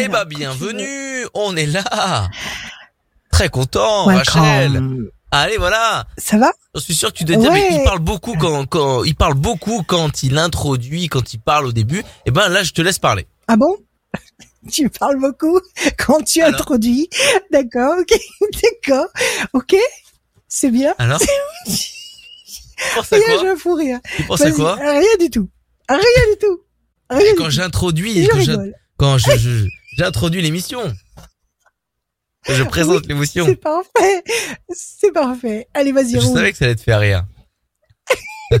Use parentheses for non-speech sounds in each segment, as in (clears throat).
Eh ben, Alors, bienvenue, on est là. Très content, Welcome. Rachel. Allez, voilà. Ça va? Je suis sûr que tu dois dire, Ouais. mais il parle beaucoup quand, quand, il parle beaucoup quand il introduit, quand il parle au début. Eh ben, là, je te laisse parler. Ah bon? (laughs) Tu parles beaucoup quand tu Alors introduis. D'accord, ok, (laughs) d'accord, ok. C'est bien. Alors? (laughs) Penses à Rien, quoi? je fous rire. Tu penses à quoi? Rien du tout. Rien du tout. Rien Quand du j'introduis, tout. Je quand quand je- j'introduis l'émission. Je (laughs) présente l'émission. C'est parfait. C'est parfait. Allez, vas-y, Je roule. savais que ça allait te faire rire. (laughs)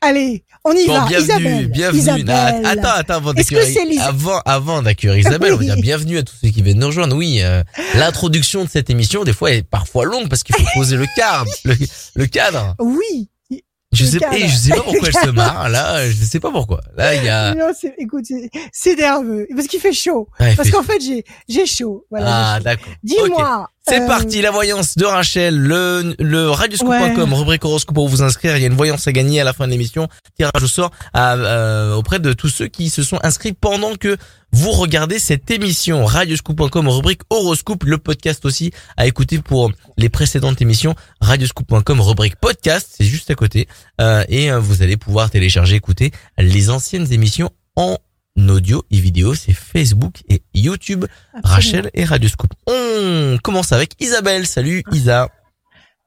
Allez, on y Bon, va. bienvenue, Isabelle. bienvenue. Isabelle. Attends, attends, avant d'accueillir, avant, avant d'accueillir Isabelle, on va dire Oui. bienvenue à tous ceux qui viennent nous rejoindre. Oui, euh, l'introduction de cette émission, des fois, est parfois longue parce qu'il faut poser le cadre, le, le cadre. Oui. Je sais, et je sais pas pourquoi Le elle se marre, là, je sais pas pourquoi. Là, il y a, Non, c'est, écoute, c'est, nerveux. Parce qu'il fait chaud. Ouais, Parce qu'en fait, j'ai, j'ai chaud. Voilà, ah, d'accord. Dis-moi. C'est euh, parti, la voyance de Rachel, le, le radioscope.com, rubrique horoscope pour vous inscrire. Il y a une voyance à gagner à la fin de l'émission. Tirage au sort à, euh, auprès de tous ceux qui se sont inscrits pendant que vous regardez cette émission. Radioscoop.com, rubrique horoscope, le podcast aussi à écouter pour les précédentes émissions. Radioscoop.com, rubrique podcast, c'est juste à côté. Euh, et euh, vous allez pouvoir télécharger, écouter les anciennes émissions en audio et vidéo. C'est Facebook et YouTube. absolument. Rachel et Radioscoop. On commence avec Isabelle. Salut Isa.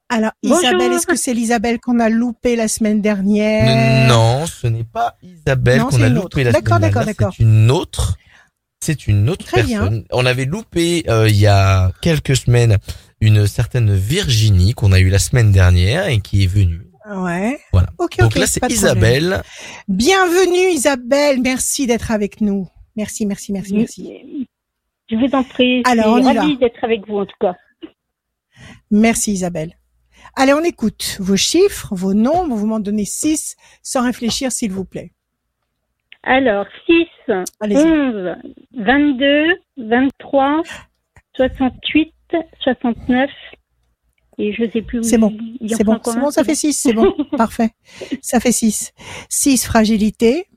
Alors, Bonjour. Isabelle, est-ce que c'est l'Isabelle qu'on a loupé la semaine dernière? Non, ce n'est pas Isabelle Non, qu'on a une loupé autre. la D'accord, semaine d'accord, dernière. d'accord. C'est une autre. C'est une autre Très bien. personne. On avait loupé euh, il y a quelques semaines une certaine Virginie qu'on a eu la semaine dernière et qui est venue. Ouais. Voilà. Ok, Donc là c'est problème. Isabelle. Bienvenue, Isabelle. Merci d'être avec nous. Merci, merci, merci, merci. Je vous en prie. Alors, je on y suis ravie d'être avec vous en tout cas. Merci, Isabelle. Allez, on écoute vos chiffres, vos nombres. Vous m'en donnez six sans réfléchir, s'il vous plaît. Alors, 6, Allez-y. 11, 22, 23, 68, 69 et je sais plus où C'est bon. C'est bon, bon, ça fait six, c'est bon, (laughs) parfait. Ça fait six. Six, fragilité.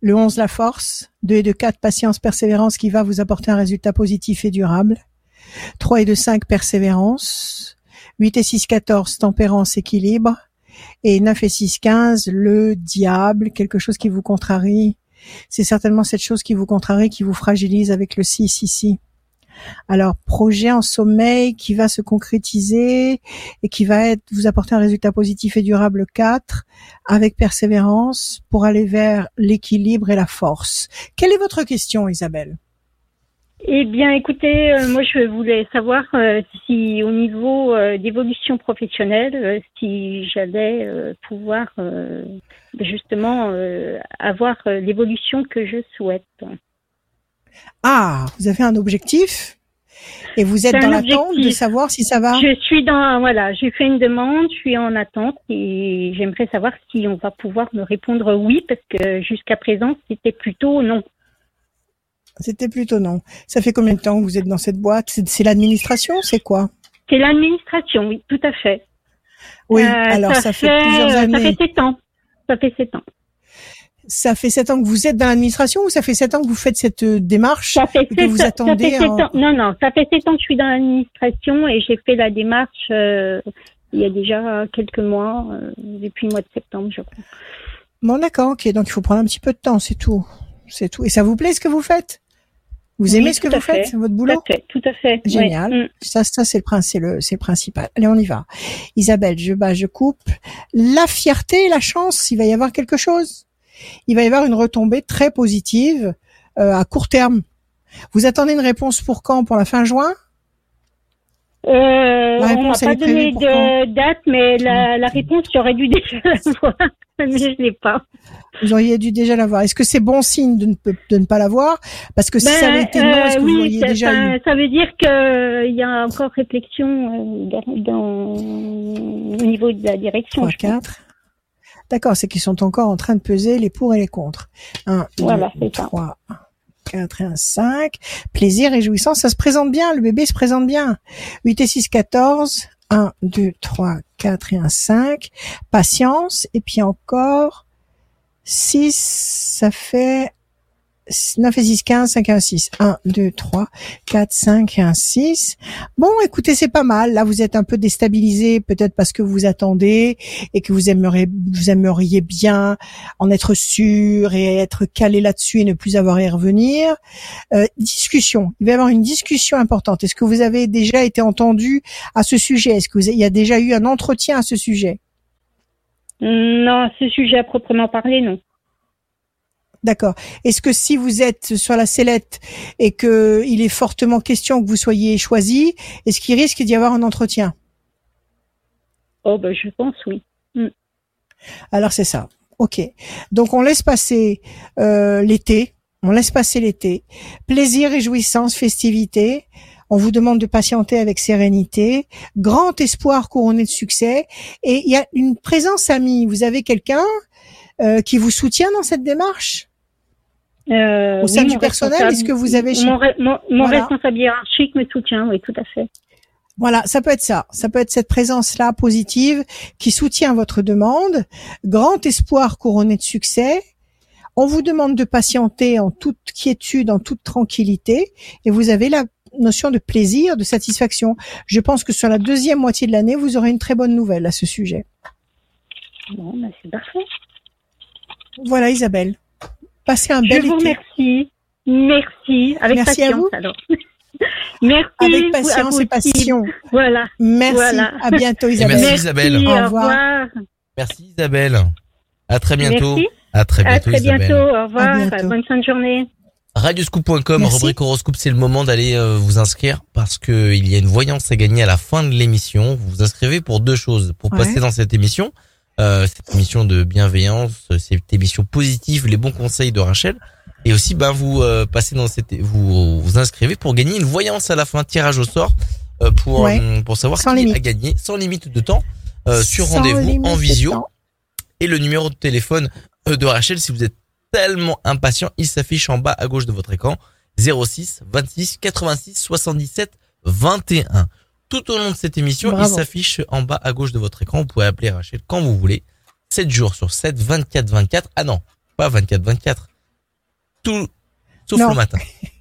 Le 11, la force. 2 et 2, 4, patience, persévérance qui va vous apporter un résultat positif et durable. 3 et 2, 5, persévérance. 8 et 6, 14, tempérance, équilibre. Et 9 et 6, 15, le diable, quelque chose qui vous contrarie. C'est certainement cette chose qui vous contrarie, qui vous fragilise avec le 6 ici. Alors, projet en sommeil qui va se concrétiser et qui va être, vous apporter un résultat positif et durable 4 avec persévérance pour aller vers l'équilibre et la force. Quelle est votre question, Isabelle? Eh bien, écoutez, euh, moi, je voulais savoir euh, si, au niveau euh, d'évolution professionnelle, si j'allais pouvoir justement avoir l'évolution que je souhaite. Ah, vous avez un objectif et vous êtes dans l'attente de savoir si ça va. Je suis dans, voilà, j'ai fait une demande, je suis en attente et j'aimerais savoir si on va pouvoir me répondre oui, parce que jusqu'à présent, c'était plutôt non. C'était plutôt non. Ça fait combien de temps que vous êtes dans cette boîte? C'est l'administration, c'est quoi? C'est l'administration, oui, tout à fait. Oui, Euh, alors ça, fait, plusieurs Ça années. fait sept ans. Ça fait sept ans. Ça fait sept ans que vous êtes dans l'administration ou ça fait sept ans que vous faites cette euh, démarche Ça fait Et que vous ans- attendez ça fait sept en- ans. Non, non, ça fait sept ans que je suis dans l'administration et j'ai fait la démarche euh, il y a déjà quelques mois, euh, depuis le mois de septembre, je crois. Bon, d'accord, ok. Donc il faut prendre un petit peu de temps, c'est tout. C'est tout. Et ça vous plaît ce que vous faites? Vous Oui, aimez ce que tout vous faites, fait. votre Tout boulot à fait, tout à fait. Génial. Mm. Ça, ça c'est le le, c'est le principal. Allez, on y va. Isabelle, je bats, je coupe. La fierté, la chance, il va y avoir quelque chose? Il va y avoir une retombée très positive euh, à court terme. Vous attendez une réponse pour quand? Pour la fin juin? Euh, La on m'a réponse, pas donné de date, mais la, la réponse, j'aurais dû (laughs) déjà l'avoir, mais je l'ai pas. Vous auriez dû déjà l'avoir. Est-ce que c'est bon signe de ne, de ne pas l'avoir Parce que si Ben, ça avait été non, est-ce que euh, vous oui, l'auriez ça, déjà ça- eu? ça veut dire que il y a encore réflexion euh, dans, dans- au niveau de la direction. 3, je pense. 4. D'accord, c'est qu'ils sont encore en train de peser les pour et les contre. 1, Voilà, 2, c'est ça. 3, 4 et un 5. Plaisir et jouissance, ça se présente bien, le bébé se présente bien. 8 et 6, 14. 1, 2, 3, 4 et un 5. Patience, et puis encore 6, ça fait 9 et 6, 15, 5 et 1, 6. 1, 2, 3, 4, 5 et 1, 6. Bon, écoutez, c'est pas mal. Là, vous êtes un peu déstabilisé, peut-être parce que vous attendez et que vous aimeriez, vous aimeriez bien en être sûr et être calé là-dessus et ne plus avoir à y revenir. Euh, discussion. Il va y avoir une discussion importante. Est-ce que vous avez déjà été entendu à ce sujet? Est-ce que y a déjà eu un entretien à ce sujet? Non, ce sujet à proprement parler, non. D'accord. Est-ce que si vous êtes sur la sellette et que il est fortement question que vous soyez choisi, est-ce qu'il risque d'y avoir un entretien? Oh ben je pense oui. Mm. Alors c'est ça. Ok. Donc on laisse passer euh, l'été. On laisse passer l'été. Plaisir, réjouissance, festivité. On vous demande de patienter avec sérénité. Grand espoir couronné de succès. Et il y a une présence amie. Vous avez quelqu'un euh, qui vous soutient dans cette démarche? Euh, Au sein oui, du personnel, est-ce que vous avez Mon, mon, mon Voilà. responsable hiérarchique me soutient, oui, tout à fait. Voilà, ça peut être ça. Ça peut être cette présence-là positive qui soutient votre demande. Grand espoir couronné de succès. On vous demande de patienter en toute quiétude, en toute tranquillité, et vous avez la notion de plaisir, de satisfaction. Je pense que sur la deuxième moitié de l'année, vous aurez une très bonne nouvelle à ce sujet. Bon, ben, c'est parfait. Voilà, Isabelle. Passez un Je bel vous été. remercie. Merci. Avec Merci à patience, vous. alors. (laughs) Merci. Avec vous- à patience vous et passion. Voilà. Merci. Voilà. À bientôt, Isabelle. merci. Isabelle. Au Au revoir. revoir. Merci Isabelle. À très bientôt. Merci. À très À bientôt très Isabelle. bientôt. Au revoir. À bientôt. Bonne fin de journée. Radioscoop.com, rubrique horoscope, c'est le moment d'aller euh, vous inscrire parce que il y a une voyance à gagner à la fin de l'émission. Vous vous inscrivez pour deux choses. Pour Ouais. passer dans cette émission, euh, cette émission de bienveillance, cette émission positive, les bons conseils de Rachel. Et aussi, ben, vous euh, passez dans cette, vous vous inscrivez pour gagner une voyance à la fin, tirage au sort, euh, pour Ouais. euh, pour savoir qui limite. a gagné, sans limite de temps, euh, sur rendez-vous en visio et le numéro de téléphone de Rachel si vous êtes tellement impatient, il s'affiche en bas à gauche de votre écran 06 26 86 77 21. Tout au long de cette émission, il s'affiche en bas à gauche de votre écran. Vous pouvez appeler Rachel quand vous voulez. 7 jours sur 7, 24 24. Ah non, pas 24 24. Tout sauf Non. le matin.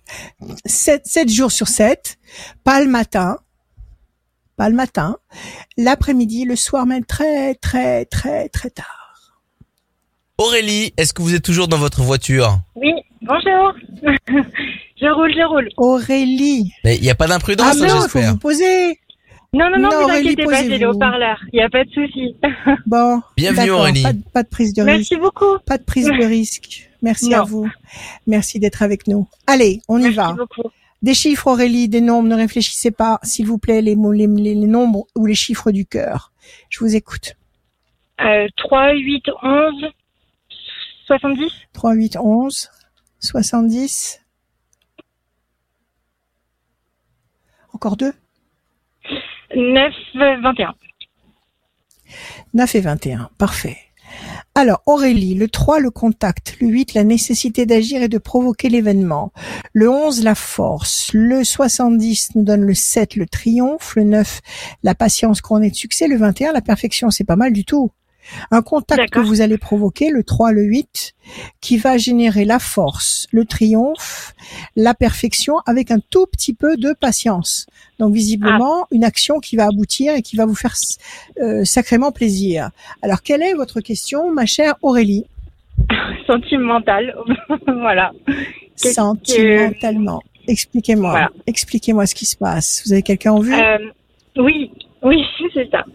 (laughs) 7, 7 jours sur 7, pas le matin, pas le matin, l'après-midi, le soir même très très très très tard. Aurélie, est-ce que vous êtes toujours dans votre voiture? Oui, bonjour. (laughs) je roule, je roule. Aurélie. Mais il n'y a pas d'imprudence, Ah non, il faut j'espère. vous poser. Non, non, non, Non, vous Aurélie, inquiétez pas, j'ai les haut-parleurs. Il n'y a pas de souci. (laughs) Bon. Bienvenue, Aurélie. Pas, de- pas de prise de risque. Merci beaucoup. Pas de prise de (laughs) risque. Merci Non. à vous. Merci d'être avec nous. Allez, on y Merci va. beaucoup. Des chiffres, Aurélie, des nombres. Ne réfléchissez pas, s'il vous plaît, les, mots, les, les- les nombres ou les chiffres du cœur. Je vous écoute. Euh, 3, 8, 11, 70, 3, 8, 11, 70. Encore deux 9, 21. 9 et 21. Parfait. Alors, Aurélie, le 3, le contact. Le 8, la nécessité d'agir et de provoquer l'événement. Le 11, la force. Le 70 nous donne le 7, le triomphe. Le 9, la patience couronnée de succès. Le 21, la perfection. C'est pas mal du tout. Un contact que vous allez provoquer, le 3, le 8, qui va générer la force, le triomphe, la perfection avec un tout petit peu de patience. Donc visiblement, une action qui va aboutir et qui va vous faire euh, sacrément plaisir. Alors, quelle est votre question, ma chère Aurélie? (laughs) Sentimental. (laughs) voilà. Sentimentalement. Expliquez-moi. Voilà. Expliquez-moi ce qui se passe. Vous avez quelqu'un en vue? Euh, oui, oui, (laughs) c'est ça.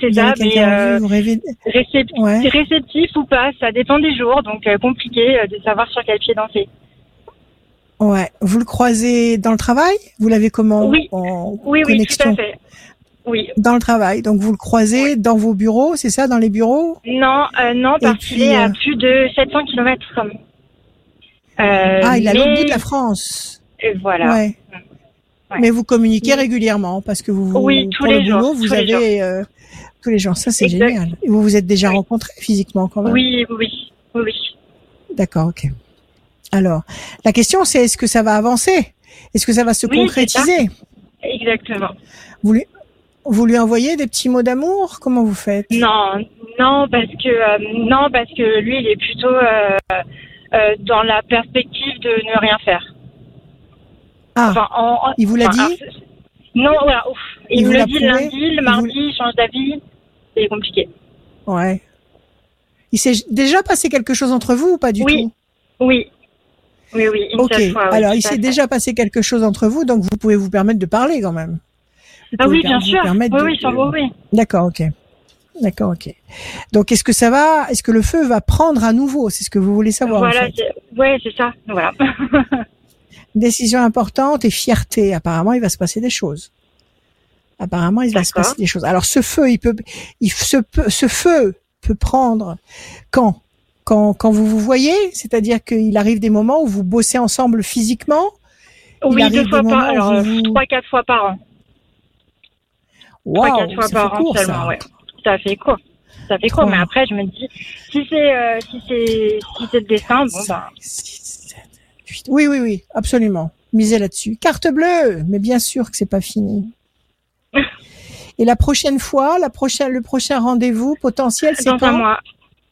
C'est ça, mais euh, vue Vous rêvez récep- Ouais. réceptif ou pas, ça dépend des jours, donc euh, compliqué euh, de savoir sur quel pied danser. Ouais. Vous le croisez dans le travail? Vous l'avez comment? Oui. en Oui, oui, tout à fait. Oui. Dans le travail. Donc vous le croisez dans vos bureaux, c'est ça, dans les bureaux? Non, euh, non, parce qu'il est à plus de 700 km. Ah, il est à l'autre mais- bout de la France. et Voilà. Ouais. Ouais. Mais vous communiquez Oui. régulièrement parce que vous, vous- Oui, tous pour le les jours, boulot, vous tous les avez euh, tous les jours. Ça, c'est génial. Et vous vous êtes déjà Oui. rencontrés physiquement quand même. Oui, oui, oui, oui. D'accord, ok. Alors, la question c'est est-ce que ça va avancer? Est-ce que ça va se concrétiser? Exactement. vous lui, vous lui envoyez des petits mots d'amour? Comment vous faites? Non, non, parce que euh, non, parce que lui, il est plutôt, euh, euh, dans la perspective de ne rien faire. Ah, il vous l'a dit Non, voilà. Il, me l'a dit lundi, le mardi, il change d'avis. C'est compliqué. Ouais. Il s'est déjà passé quelque chose entre vous ou pas du tout? Oui. Oui, oui. ok. Alors, il s'est déjà passé quelque chose entre vous, donc vous pouvez vous permettre de parler quand même. ah oui, bien sûr. Oui, oui, oui. D'accord, ok. D'accord, ok. Donc, est-ce que ça va Est-ce que le feu va prendre à nouveau? C'est ce que vous voulez savoir. Voilà, ouais, c'est ça. Voilà. (laughs) Décision importante et fierté. Apparemment, il va se passer des choses. Apparemment, il va se passer des choses. Alors, ce feu, il peut, il se peut, ce feu peut prendre quand? Quand, quand vous vous voyez, c'est-à-dire qu'il arrive des moments où vous bossez ensemble physiquement? Oui, deux fois par, alors trois quatre fois par an. Wow, trois quatre fois par an court, seulement, ça. ouais ça fait quoi Ça fait quoi Mais après, je me dis, si c'est euh, si c'est si c'est le dessin, bon ben. Oui, oui, oui, absolument. Misez là-dessus. Carte bleue, mais bien sûr que c'est pas fini. (laughs) Et la prochaine fois, la prochaine, le prochain rendez-vous potentiel, c'est dans un mois.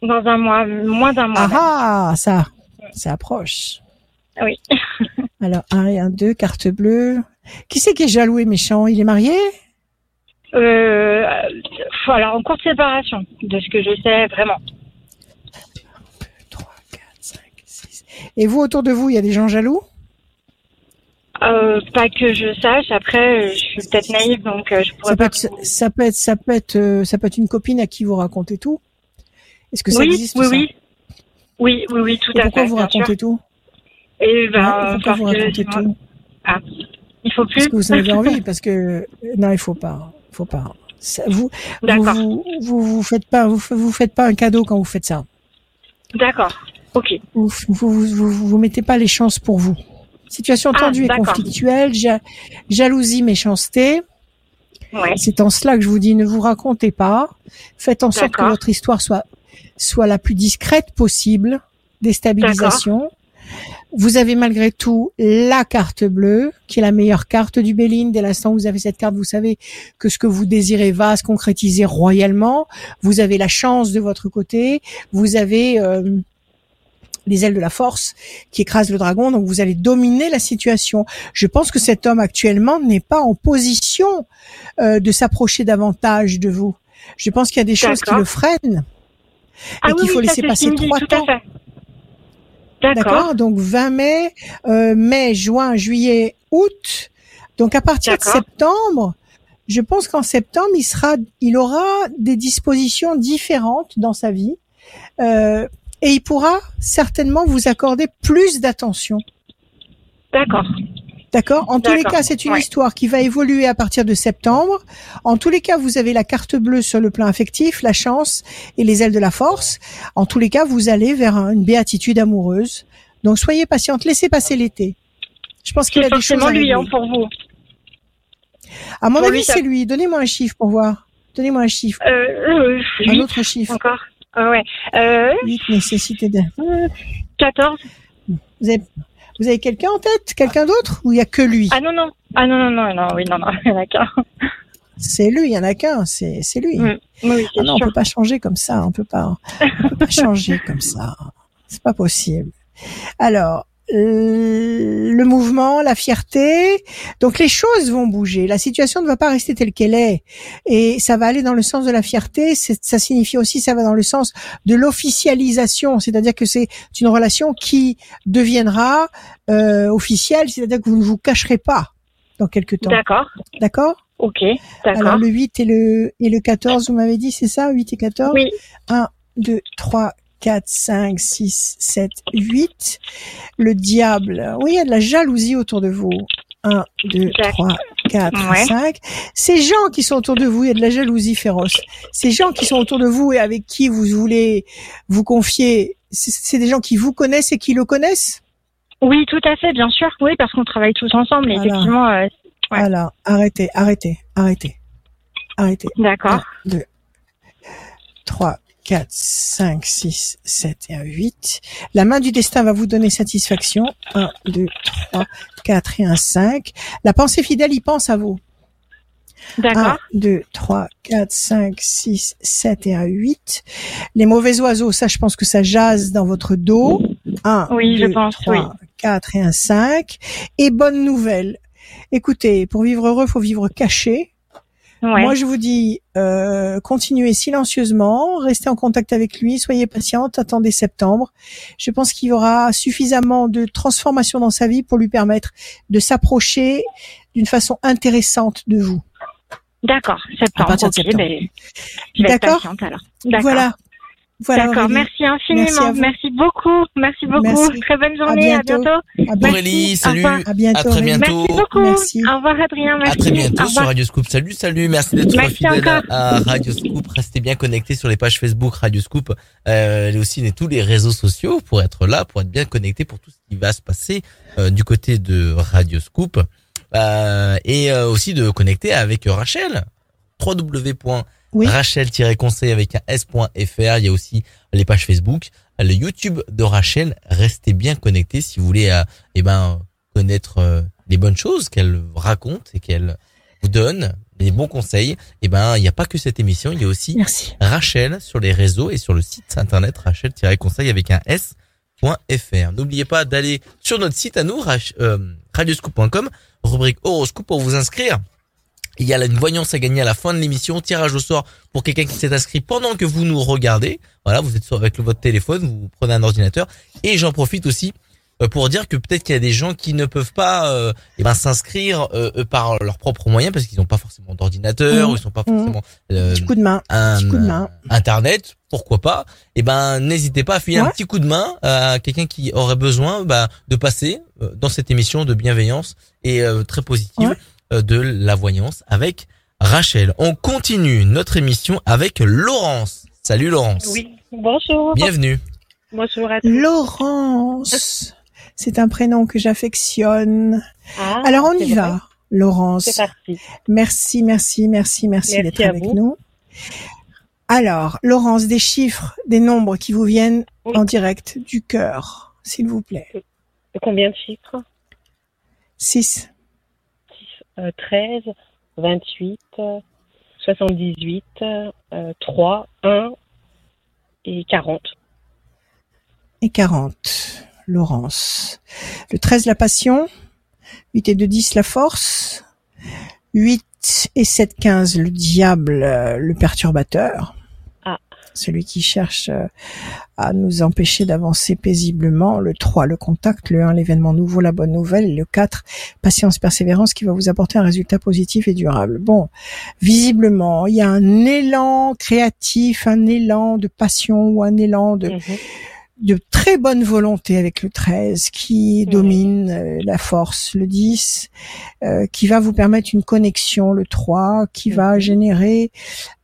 Dans un mois, moins d'un mois. Ah, ah ça, ça approche. Oui. (laughs) Alors un et un deux, carte bleue. Qui c'est qui est jaloux et méchant? Il est marié? Euh, alors en courte séparation, de ce que je sais vraiment. 3, 4, 5, 6. Et vous, autour de vous, il y a des gens jaloux? Euh, pas que je sache. Après, je suis peut-être naïve, donc euh, je pourrais ça pas. Peut être, ça peut être, ça peut être, euh, ça peut être une copine à qui vous racontez tout. Est-ce que ça oui, existe oui, ça? oui, oui, oui, oui, tout Et à pourquoi fait. vous racontez tout? Et ben, pourquoi vous racontez tout? Ah, il faut plus. Parce que vous avez (laughs) envie, parce que non, il faut pas faut pas. vous, vous, vous, vous, faites pas, vous, vous faites pas un cadeau quand vous faites ça. D'accord. Ok. Vous, vous, vous, vous, mettez pas les chances pour vous. Situation ah, tendue et conflictuelle, jalousie, méchanceté. Ouais. C'est en cela que je vous dis, ne vous racontez pas. Faites en sorte que votre histoire soit, soit la plus discrète possible. Déstabilisation. Vous avez malgré tout la carte bleue, qui est la meilleure carte du Béline. Dès l'instant où vous avez cette carte, vous savez que ce que vous désirez va se concrétiser royalement. Vous avez la chance de votre côté. Vous avez euh, les ailes de la force qui écrasent le dragon, donc vous allez dominer la situation. Je pense que cet homme actuellement n'est pas en position euh, de s'approcher davantage de vous. Je pense qu'il y a des choses qui le freinent ah et qu'il faut laisser passer trois temps. D'accord. Donc 20 mai, euh, mai, juin, juillet, août. Donc à partir de septembre, je pense qu'en septembre, il sera, il aura des dispositions différentes dans sa vie euh, et il pourra certainement vous accorder plus d'attention. D'accord. D'accord? En tous les cas, c'est une histoire qui va évoluer à partir de septembre. En tous les cas, vous avez la carte bleue sur le plan affectif, la chance et les ailes de la force. En tous les cas, vous allez vers une béatitude amoureuse. Donc, soyez patiente. Laissez passer l'été. Je pense qu'il a des choses à lui hein, pour vous. À mon avis, c'est lui. Donnez-moi un chiffre pour voir. Donnez-moi un chiffre. Euh, un autre chiffre. Encore. Ah ouais. Euh... 8 nécessité de... 14. Vous avez vous avez quelqu'un en tête? Quelqu'un d'autre? Ou il y a que lui? Ah non, non. Ah non, non, non, non, oui, non, non, (laughs) il y en a qu'un. C'est lui, il y en a qu'un, c'est, c'est lui. Mm. Oui, ah non, on peut pas changer comme ça, on peut pas, on peut pas changer comme ça. C'est pas possible. Alors, euh, le mouvement, la fierté. Donc les choses vont bouger. La situation ne va pas rester telle qu'elle est. Et ça va aller dans le sens de la fierté. Ça signifie aussi, ça va dans le sens de l'officialisation. C'est-à-dire que c'est une relation qui deviendra euh, officielle. C'est-à-dire que vous ne vous cacherez pas dans quelques temps. D'accord. D'accord? Ok, d'accord. Alors le 8 et le, et le 14, vous m'avez dit, c'est ça? 8 et 14 Oui. 1, 2, 3, 4, 5, 6, 7, 8. Le diable, oui, il y a de la jalousie autour de vous. 1, 2, 3, 4, 5. Ces gens qui sont autour de vous, il y a de la jalousie féroce. Ces gens qui sont autour de vous et avec qui vous voulez vous confier, c'est des gens qui vous connaissent et qui le connaissent? Oui, tout à fait, bien sûr. Oui, parce qu'on travaille tous ensemble. Voilà. Effectivement. Euh, ouais. Alors, arrêtez, arrêtez, arrêtez. Arrêtez. D'accord. 2, 3, 4, 5, 6, 7 et 1, 8. La main du destin va vous donner satisfaction. 1, 2, 3, 4 et 1, 5. La pensée fidèle, il pense à vous. D'accord. 1, 2, 3, 4, 5, 6, 7 et 1, 8. Les mauvais oiseaux, ça, je pense que ça jase dans votre dos. 1, Oui, je 2, pense, 3, oui. 4 et un 5. Et bonne nouvelle. Écoutez, pour vivre heureux, faut vivre caché. Ouais. Moi, je vous dis, euh, continuez silencieusement, restez en contact avec lui, soyez patiente, attendez septembre. Je pense qu'il y aura suffisamment de transformation dans sa vie pour lui permettre de s'approcher d'une façon intéressante de vous. D'accord, À septembre. partir de ok, septembre. ben, je vais être D'accord patiente alors. D'accord. Voilà. Voilà. D'accord, Aurélie. merci infiniment. Merci beaucoup. Merci beaucoup. Merci. Très bonne journée. À bientôt. bientôt. À bientôt. Aurélie, Au salut. revoir. À bientôt. À très Aurélie. bientôt. Merci beaucoup. Merci. Au revoir Adrien. Merci. À très bientôt sur. Radio Scoop. Salut, salut. Merci d'être Merci fidèle à, encore. à Radio Scoop. Restez bien connectés sur les pages Facebook Radio Scoop euh, et aussi tous les réseaux sociaux pour être là, pour être bien connectés pour tout ce qui va se passer euh, du côté de Radio Scoop Euh, et euh, aussi de connecter avec Rachel. Oui. www.rachel-conseil avec un s.fr. Il y a aussi les pages Facebook, le YouTube de Rachel. Restez bien connectés si vous voulez, euh, eh ben, connaître euh, les bonnes choses qu'elle raconte et qu'elle vous donne, les bons conseils. Eh ben, il n'y a pas que cette émission, il y a aussi Merci. Rachel sur les réseaux et sur le site internet rachel-conseil avec un s.fr. N'oubliez pas d'aller sur notre site à nous, euh, radioscoop.com, rubrique horoscope pour vous inscrire. Il y a une voyance à gagner à la fin de l'émission, tirage au sort pour quelqu'un qui s'est inscrit pendant que vous nous regardez. Voilà, vous êtes avec votre téléphone, vous prenez un ordinateur. Et j'en profite aussi euh, pour dire que peut-être qu'il y a des gens qui ne peuvent pas euh, eh ben, s'inscrire euh, eux, par leurs propres moyens parce qu'ils n'ont pas forcément d'ordinateur, ou ils sont pas forcément euh, Petit coup de main. un Petit coup de main. internet, pourquoi pas Eh ben, n'hésitez pas à filer un petit coup de main à quelqu'un qui aurait besoin bah, de passer euh, dans cette émission de bienveillance et euh, très positive Ouais. Euh, de la voyance avec Rachel. On continue notre émission avec Laurence. Salut Laurence. Oui, bonjour. Bienvenue. Bonjour à tous. Laurence. C'est un prénom que j'affectionne. Ah, Alors on y vrai. va. Laurence. C'est parti. Merci, merci, merci, merci, Merci d'être avec vous. nous. Alors, Laurence, des chiffres, des nombres qui vous viennent Oui. en direct du cœur, s'il vous plaît. Combien de chiffres? 6, Euh, 13, 28, euh, 78, euh, 3, 1 et 40. et 40. Laurence. Le 13, la passion. 8 et 2, 10, la force. 8 et 7, 15, le diable, euh, le perturbateur. Celui qui cherche euh, à nous empêcher d'avancer paisiblement. Le 3, le contact. Le 1, l'événement nouveau, la bonne nouvelle. Le 4, patience, persévérance qui va vous apporter un résultat positif et durable. Bon, visiblement, il y a un élan créatif, un élan de passion ou un élan de, Mhm. De très bonne volonté avec le 13 qui Oui. domine euh, la force, le 10 euh, qui va vous permettre une connexion, le 3 qui va Mhm. générer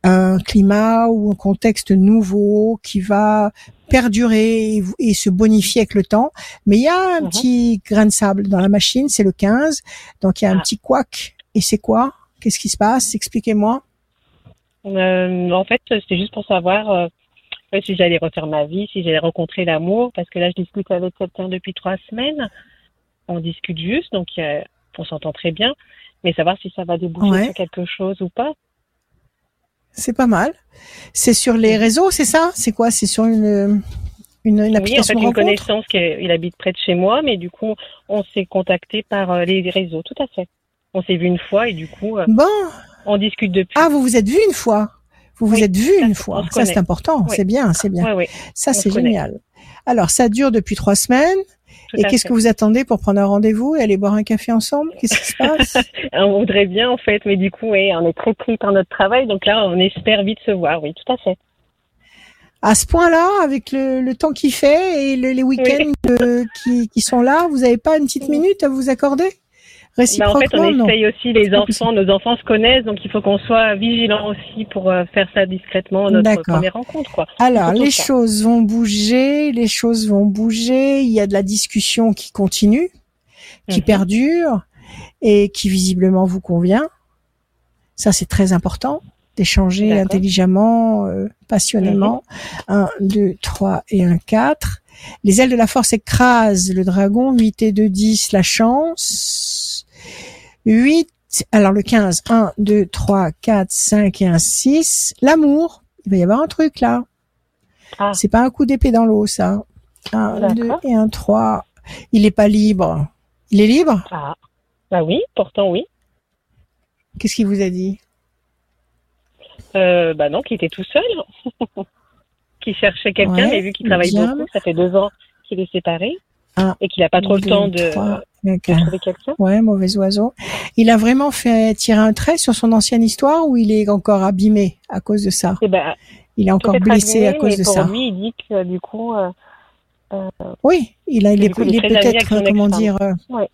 un climat ou un contexte nouveau qui va perdurer et, se bonifier avec le temps. Mais il y a un Mhm. petit grain de sable dans la machine, c'est le 15. Donc il y a un Ah. petit couac. Et c'est quoi? Qu'est-ce qui se passe? Expliquez-moi. Euh, en fait, c'était juste pour savoir euh, si j'allais refaire ma vie, si j'allais rencontrer l'amour, parce que là, je discute avec quelqu'un depuis trois semaines. On discute juste, donc euh, on s'entend très bien. Mais savoir si ça va déboucher Ouais. sur quelque chose ou pas. C'est pas mal. C'est sur les réseaux, c'est ça? C'est quoi? C'est sur une, une, une Oui, en fait, application une connaissance qui est- il habite près de chez moi, mais du coup, on s'est contacté par euh, les réseaux, tout à fait. On s'est vu une fois et du coup, euh, Bon, on discute depuis. ah, vous vous êtes vu une fois? Vous vous Oui, êtes vu une fois. Ça, c'est important. Oui. C'est bien, c'est bien. Ça, c'est génial. Alors, ça dure depuis trois semaines. tout et qu'est-ce que vous attendez pour prendre un rendez-vous et aller boire un café ensemble? Qu'est-ce qui se passe? (laughs) On voudrait bien, en fait, mais du coup, on est très pris par notre travail, donc là, on espère vite se voir, oui, tout à fait. À ce point-là, avec le, le temps qu'il fait et le- les week-ends euh, qui, qui sont là, vous n'avez pas une petite minute à vous accorder? Bah, en fait, Réciproquement, on non. essaye aussi, les enfants, nos enfants se connaissent, donc il faut qu'on soit vigilant aussi pour euh, faire ça discrètement, notre D'accord. première rencontre, quoi. Alors, les ça. choses vont bouger, les choses vont bouger. Il y a de la discussion qui continue, qui Mhm. perdure et qui visiblement vous convient. Ça, c'est très important d'échanger intelligemment, euh, passionnément. Un, deux, trois et un quatre. Les ailes de la force écrasent le dragon. 8 et 2, 10, la chance. 8, alors le 15, 1, 2, 3, 4, 5 et un 6. L'amour. Il va y avoir un truc là. Ah. C'est pas un coup d'épée dans l'eau, ça. Un, deux et un trois. Il n'est pas libre. Il est libre? Ah, bah oui, pourtant oui. Qu'est-ce qu'il vous a dit? Euh, Bah non, qu'il était tout seul. (laughs) qu'il cherchait quelqu'un, mais vu qu'il travaille beaucoup, ça fait deux ans qu'il est séparé. Ah, et qu'il n'a pas trop le temps de, quelqu'un. Ouais, mauvais oiseau. Il a vraiment fait tirer un trait sur son ancienne histoire ou il est encore abîmé à cause de ça? Eh ben, Il est encore blessé à cause de pour ça. Lui, il dit que du coup. Euh, euh, oui, il a, il est, il est peut-être comment dire. Euh, ouais.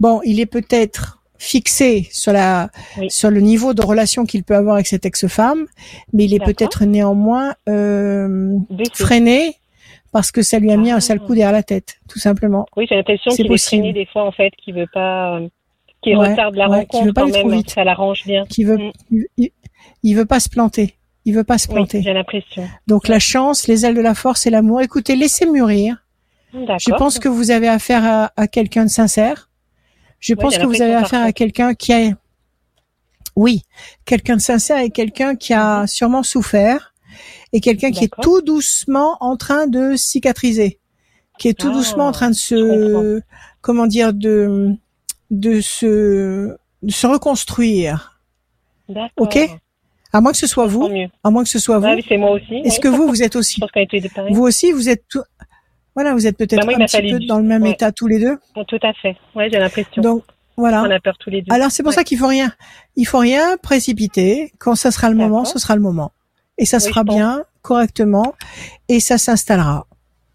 Bon, il est peut-être fixé sur la oui. sur le niveau de relation qu'il peut avoir avec cette ex-femme, mais il est peut-être néanmoins freiné parce que ça lui a mis un sale coup derrière la tête, tout simplement. Oui, j'ai l'impression qu'il est freiné des fois en fait, qu'il veut pas, qu'il ouais, retarde la ouais, rencontre veut pas quand trop même, vite. ça l'arrange bien. Qui veut, Mm. il, il veut pas se planter. Il veut pas se planter. Oui, j'ai l'impression. Donc la chance, les ailes de la force et l'amour. Écoutez, laissez mûrir. Je pense que vous avez affaire à, à quelqu'un de sincère. Je pense que vous avez affaire à quelqu'un qui a, oui, quelqu'un de sincère et quelqu'un qui a sûrement souffert et quelqu'un qui est tout doucement en train de cicatriser, qui est tout Ah, doucement en train de se, comment dire, de, de se, de se reconstruire. Ok À moins que ce soit vous, mieux. à moins que ce soit vous. Ah oui, c'est moi aussi. Est-ce oui. que vous, vous êtes aussi, vous aussi, vous êtes tout, voilà, vous êtes peut-être Bah, un petit peu du- dans le même ouais. état tous les deux. Oh, Tout à fait. Ouais, j'ai l'impression. Donc, voilà. On a peur tous les deux. Alors c'est pour Ouais. ça qu'il faut rien, il faut rien précipiter. Quand ça sera le moment, ce sera le moment, et ça Oui, sera je pense. bien, correctement, et ça s'installera.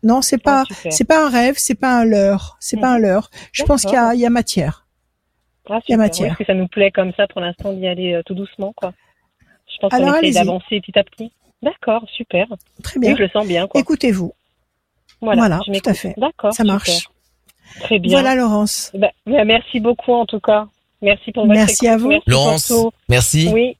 Non, c'est Ah, pas, c'est pas un rêve, c'est pas un leurre, c'est pas un leurre. Je pense qu'il y a, il y a matière. Ah, il y a matière. Parce que ça nous plaît comme ça pour l'instant d'y aller euh, tout doucement, quoi. Je pense qu'on essaie d'avancer petit à petit. D'accord, super. Très Oui, bien. je le sens bien, quoi. Écoutez-vous. Voilà, voilà, je tout à fait. D'accord. Ça marche. super. Très bien. Voilà, Laurence. Bah, bah, merci beaucoup en tout cas. Merci pour votre Merci écoute. à vous. Merci Laurence, merci. Oui,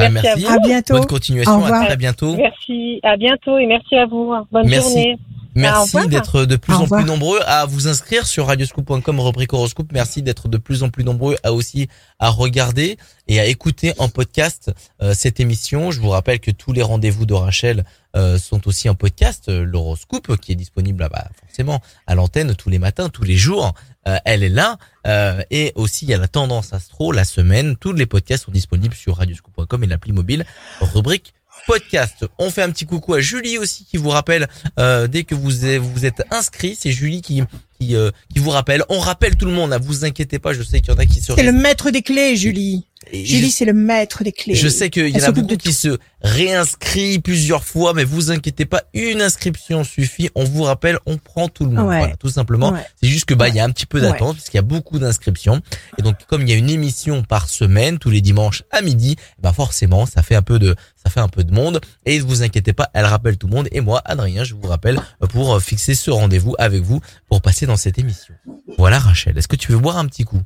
Bah, merci à vous. À bientôt. Bonne continuation. À très bientôt. merci. À bientôt et merci à vous. Bonne Merci. journée. Merci d'être de plus en plus nombreux à vous inscrire sur radioscoop.com rubrique horoscope. Merci d'être de plus en plus nombreux à aussi à regarder et à écouter en podcast euh, cette émission. Je vous rappelle que tous les rendez-vous de Rachel euh, sont aussi en podcast. Euh, L'horoscope qui est disponible bah, forcément à l'antenne tous les matins, tous les jours. Euh, elle est là. Euh, et aussi il y a la tendance astro la semaine. Tous les podcasts sont disponibles sur radioscoop.com et l'appli mobile rubrique podcast. On fait un petit coucou à Julie aussi qui vous rappelle euh, dès que vous vous êtes inscrit, c'est Julie qui qui, euh, qui vous rappelle. On rappelle tout le monde, ne vous inquiétez pas, je sais qu'il y en a qui se C'est le maître des clés, Julie. Et Julie, c'est le maître des clés. je sais qu'il y en a beaucoup de qui se réinscrivent plusieurs fois, mais vous inquiétez pas, une inscription suffit. On vous rappelle, on prend tout le monde. Ouais. Voilà, tout simplement. Ouais. C'est juste que bah il y a un petit peu d'attente parce qu'il y a beaucoup d'inscriptions et donc comme il y a une émission par semaine tous les dimanches à midi, bah forcément ça fait un peu de ça fait un peu de monde et ne vous inquiétez pas, elle rappelle tout le monde et moi Adrien je vous rappelle euh, pour euh, fixer ce rendez-vous avec vous pour passer dans cette émission. Voilà Rachel, est-ce que tu veux boire un petit coup?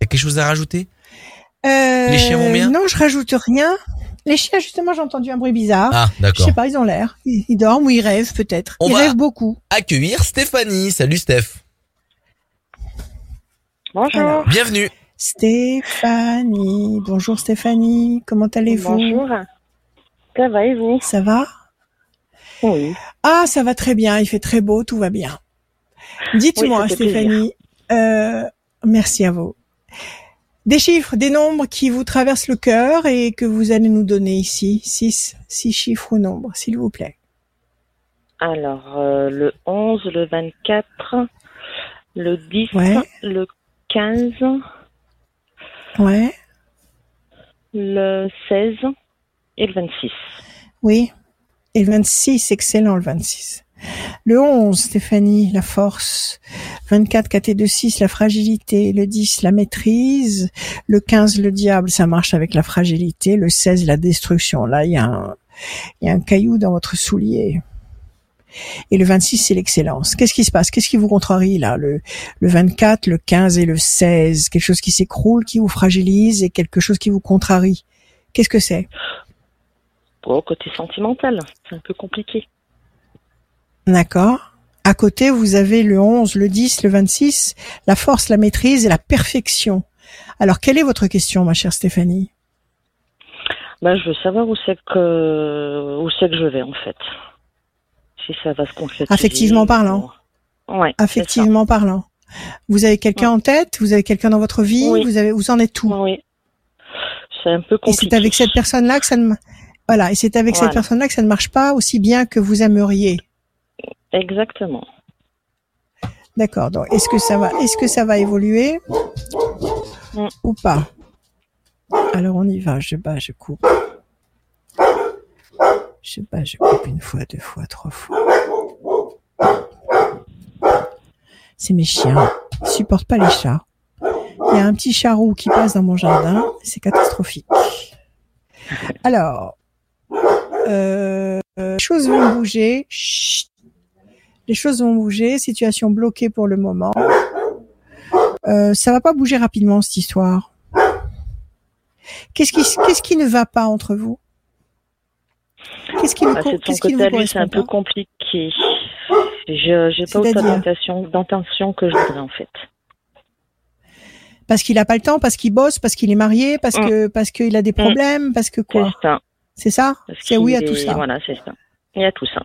T'as quelque chose à rajouter? Euh, Les chiens vont bien? Non, je rajoute rien. Les chiens, justement, j'ai entendu un bruit bizarre. Ah je d'accord. sais pas, ils ont l'air. Ils, ils dorment ou ils rêvent peut-être. On ils va- rêvent beaucoup. Accueillir Stéphanie. Salut Steph. Bonjour. Alors, Bienvenue. Stéphanie. Bonjour Stéphanie. Comment allez-vous? Bonjour. Ça va et vous? Ça va? Oui. Ah, ça va très bien. Il fait très beau, tout va bien. Dites-moi, Oui, Stéphanie. Euh, merci à vous. Des chiffres, des nombres qui vous traversent le cœur et que vous allez nous donner ici. Six, six chiffres ou nombres, s'il vous plaît. Alors, euh, le 11, le 24, le 10, Ouais. le 15, Ouais. le 16 et le 26. Oui. Et le 26, excellent le 26. Le 11, Stéphanie, la force. 24, 4 et 2, 6, la fragilité. Le 10, la maîtrise. Le 15, le diable, ça marche avec la fragilité. Le 16, la destruction. Là, il y a un, il y a un caillou dans votre soulier. Et le 26, c'est l'excellence. Qu'est-ce qui se passe? Qu'est-ce qui vous contrarie là? Le, le 24, le 15 et le 16 Quelque chose qui s'écroule, qui vous fragilise et quelque chose qui vous contrarie. Qu'est-ce que c'est? Bon, côté sentimental, c'est un peu compliqué. D'accord. À côté, vous avez le 11, le 10, le 26, la force, la maîtrise et la perfection. Alors, quelle est votre question, ma chère Stéphanie? Ben, je veux savoir où c'est que où c'est que je vais en fait. si ça va se concrétiser. Affectivement parlant. Ouais. Affectivement parlant. Vous avez quelqu'un en tête? Vous avez quelqu'un dans votre vie? Oui. Vous avez, vous en êtes tout. Oui. C'est un peu Et compliqué. c'est avec cette personne-là que ça ne, voilà, et c'est avec cette personne-là que ça ne marche pas aussi bien que vous aimeriez. Exactement. D'accord. Donc, est-ce que ça va, est-ce que ça va évoluer Mm. ou pas? Alors on y va. Je bats, je coupe. Je bats, je coupe une fois, deux fois, trois fois. C'est mes chiens. Ils supportent pas les chats. Il y a un petit charroux qui passe dans mon jardin. C'est catastrophique. Alors, euh, euh, les choses vont bouger. Chut. Les choses vont bouger. Situation bloquée pour le moment. Euh, ça va pas bouger rapidement cette histoire. Qu'est-ce qui, qu'est-ce qui ne va pas entre vous? Qu'est-ce qui, Ah, co- c'est qui ne vous un peu compliqué. Je j'ai pas autant d'intention que je voudrais en fait. Parce qu'il a pas le temps, parce qu'il bosse, parce qu'il est marié, parce Mm. que parce qu'il a des problèmes, parce que quoi? C'est ça. C'est oui à tout ça. Voilà, c'est ça. Il y a tout ça.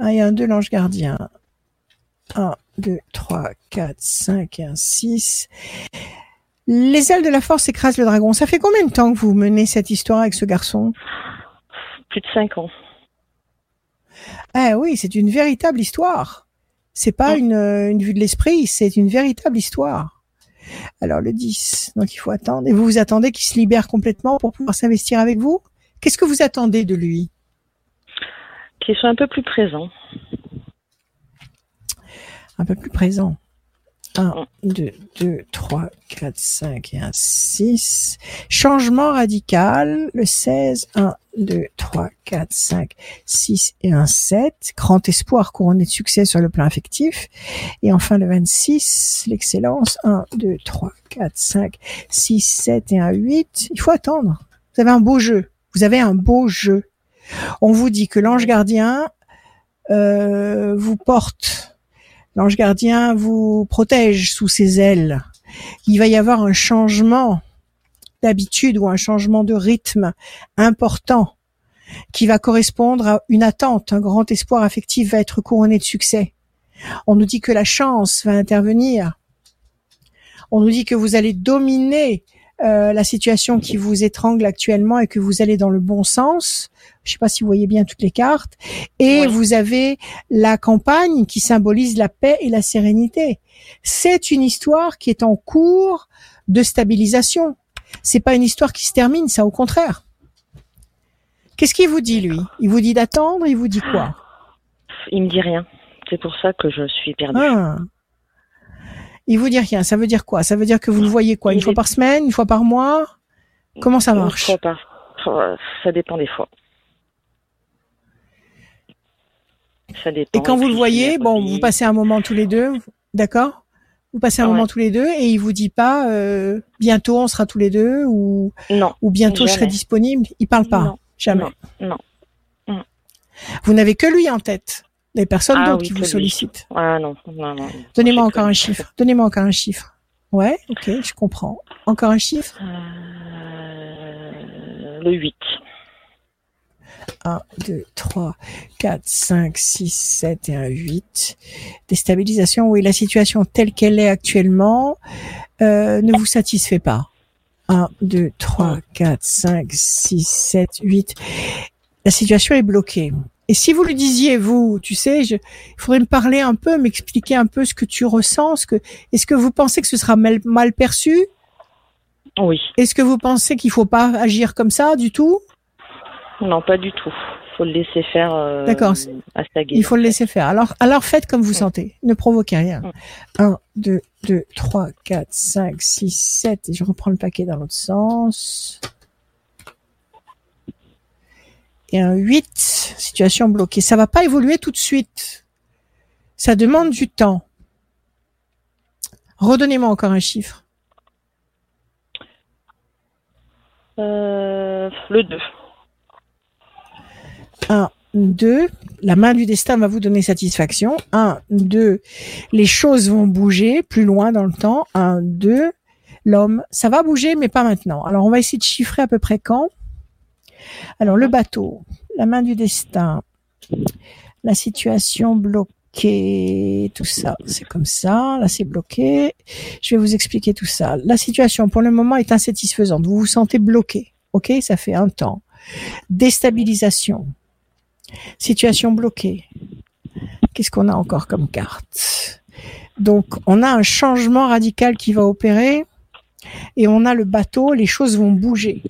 Un et un 2, l'ange gardien. 1, 2, 3, 4, 5 et un 6. Les ailes de la force écrasent le dragon. Ça fait combien de temps que vous menez cette histoire avec ce garçon? Plus de cinq ans. Ah oui, c'est une véritable histoire. C'est pas une, euh, une vue de l'esprit, c'est une véritable histoire. Alors le 10, donc il faut attendre. Et vous vous attendez qu'il se libère complètement pour pouvoir s'investir avec vous? Qu'est-ce que vous attendez de lui? Qui sont un peu plus présents. Un peu plus présent. 1, Mm. 2, 2, 3, 4, 5 et un 6. Changement radical. Le 16, 1, 2, 3, 4, 5, 6 et un 7. Grand espoir couronné de succès sur le plan affectif. Et enfin le 26, l'excellence. 1, 2, 3, 4, 5, 6, 7 et un 8. Il faut attendre. Vous avez un beau jeu. Vous avez un beau jeu. On vous dit que l'ange gardien euh, vous porte L'ange gardien vous protège sous ses ailes. Il va y avoir un changement d'habitude ou un changement de rythme important qui va correspondre à une attente. Un grand espoir affectif va être couronné de succès. On nous dit que la chance va intervenir. On nous dit que vous allez dominer euh, la situation qui vous étrangle actuellement et que vous allez dans le bon sens. Je sais pas si vous voyez bien toutes les cartes. Et Oui. vous avez la campagne qui symbolise la paix et la sérénité. C'est une histoire qui est en cours de stabilisation. C'est pas une histoire qui se termine, ça au contraire. Qu'est-ce qu'il vous dit lui? Il vous dit d'attendre, il vous dit quoi? Il me dit rien. C'est pour ça que je suis perdue. ah. Il vous dit rien, ça veut dire quoi? Ça veut dire que vous le voyez quoi? Une Il fois est- par semaine, une fois par mois? Comment ça Une marche? fois par- euh, Ça dépend des fois. Ça dépend. Et quand vous le voyez, bon, vous passez un moment tous les deux, d'accord? Vous passez un Ouais. moment tous les deux et il vous dit pas euh, bientôt on sera tous les deux ou Non. ou bientôt je serai disponible. Il parle pas, Non, jamais. non, non. Vous n'avez que lui en tête. Les personnes Ah d'autres oui, qui vous sollicitent. Ah non, non, non. Donnez-moi encore un chiffre. Donnez-moi encore un chiffre. Ouais, ok, je comprends. Encore un chiffre? Euh, le 8. 1, 2, 3, 4, 5, 6, 7 et un 8. Déstabilisation, oui, la situation telle qu'elle est actuellement euh, ne vous satisfait pas. 1, 2, 3, 4, 5, 6, 7, 8. La situation est bloquée. Et si vous lui disiez, vous, tu sais, je, il faudrait me parler un peu, m'expliquer un peu ce que tu ressens, ce que, est-ce que vous pensez que ce sera mal, mal perçu? Oui. Est-ce que vous pensez qu'il faut pas agir comme ça du tout? Non, pas du tout. Faut le laisser faire euh, D'accord. à sa guise. Il faut le laisser faire. Alors, alors faites comme vous Mm. sentez. Ne provoquez rien. Mm. 1, 2, 2, 3, 4, 5, 6, 7. Et je reprends le paquet dans l'autre sens. Et un 8. Situation bloquée. Ça va pas évoluer tout de suite. Ça demande du temps. Redonnez-moi encore un chiffre. Euh, le 2. 1, 2, la main du destin va vous donner satisfaction. 1, 2, les choses vont bouger plus loin dans le temps. 1, 2, l'homme, ça va bouger mais pas maintenant. Alors on va essayer de chiffrer à peu près quand. Alors le bateau, la main du destin, La situation bloquée, tout ça, c'est comme ça. Là, c'est bloqué. Je vais vous expliquer tout ça. La situation, pour le moment, est insatisfaisante. Vous vous sentez bloqué. OK? Ça fait un temps. Déstabilisation. Situation bloquée. Qu'est-ce qu'on a encore comme carte? Donc, on a un changement radical qui va opérer et on a le bateau, les choses vont bouger.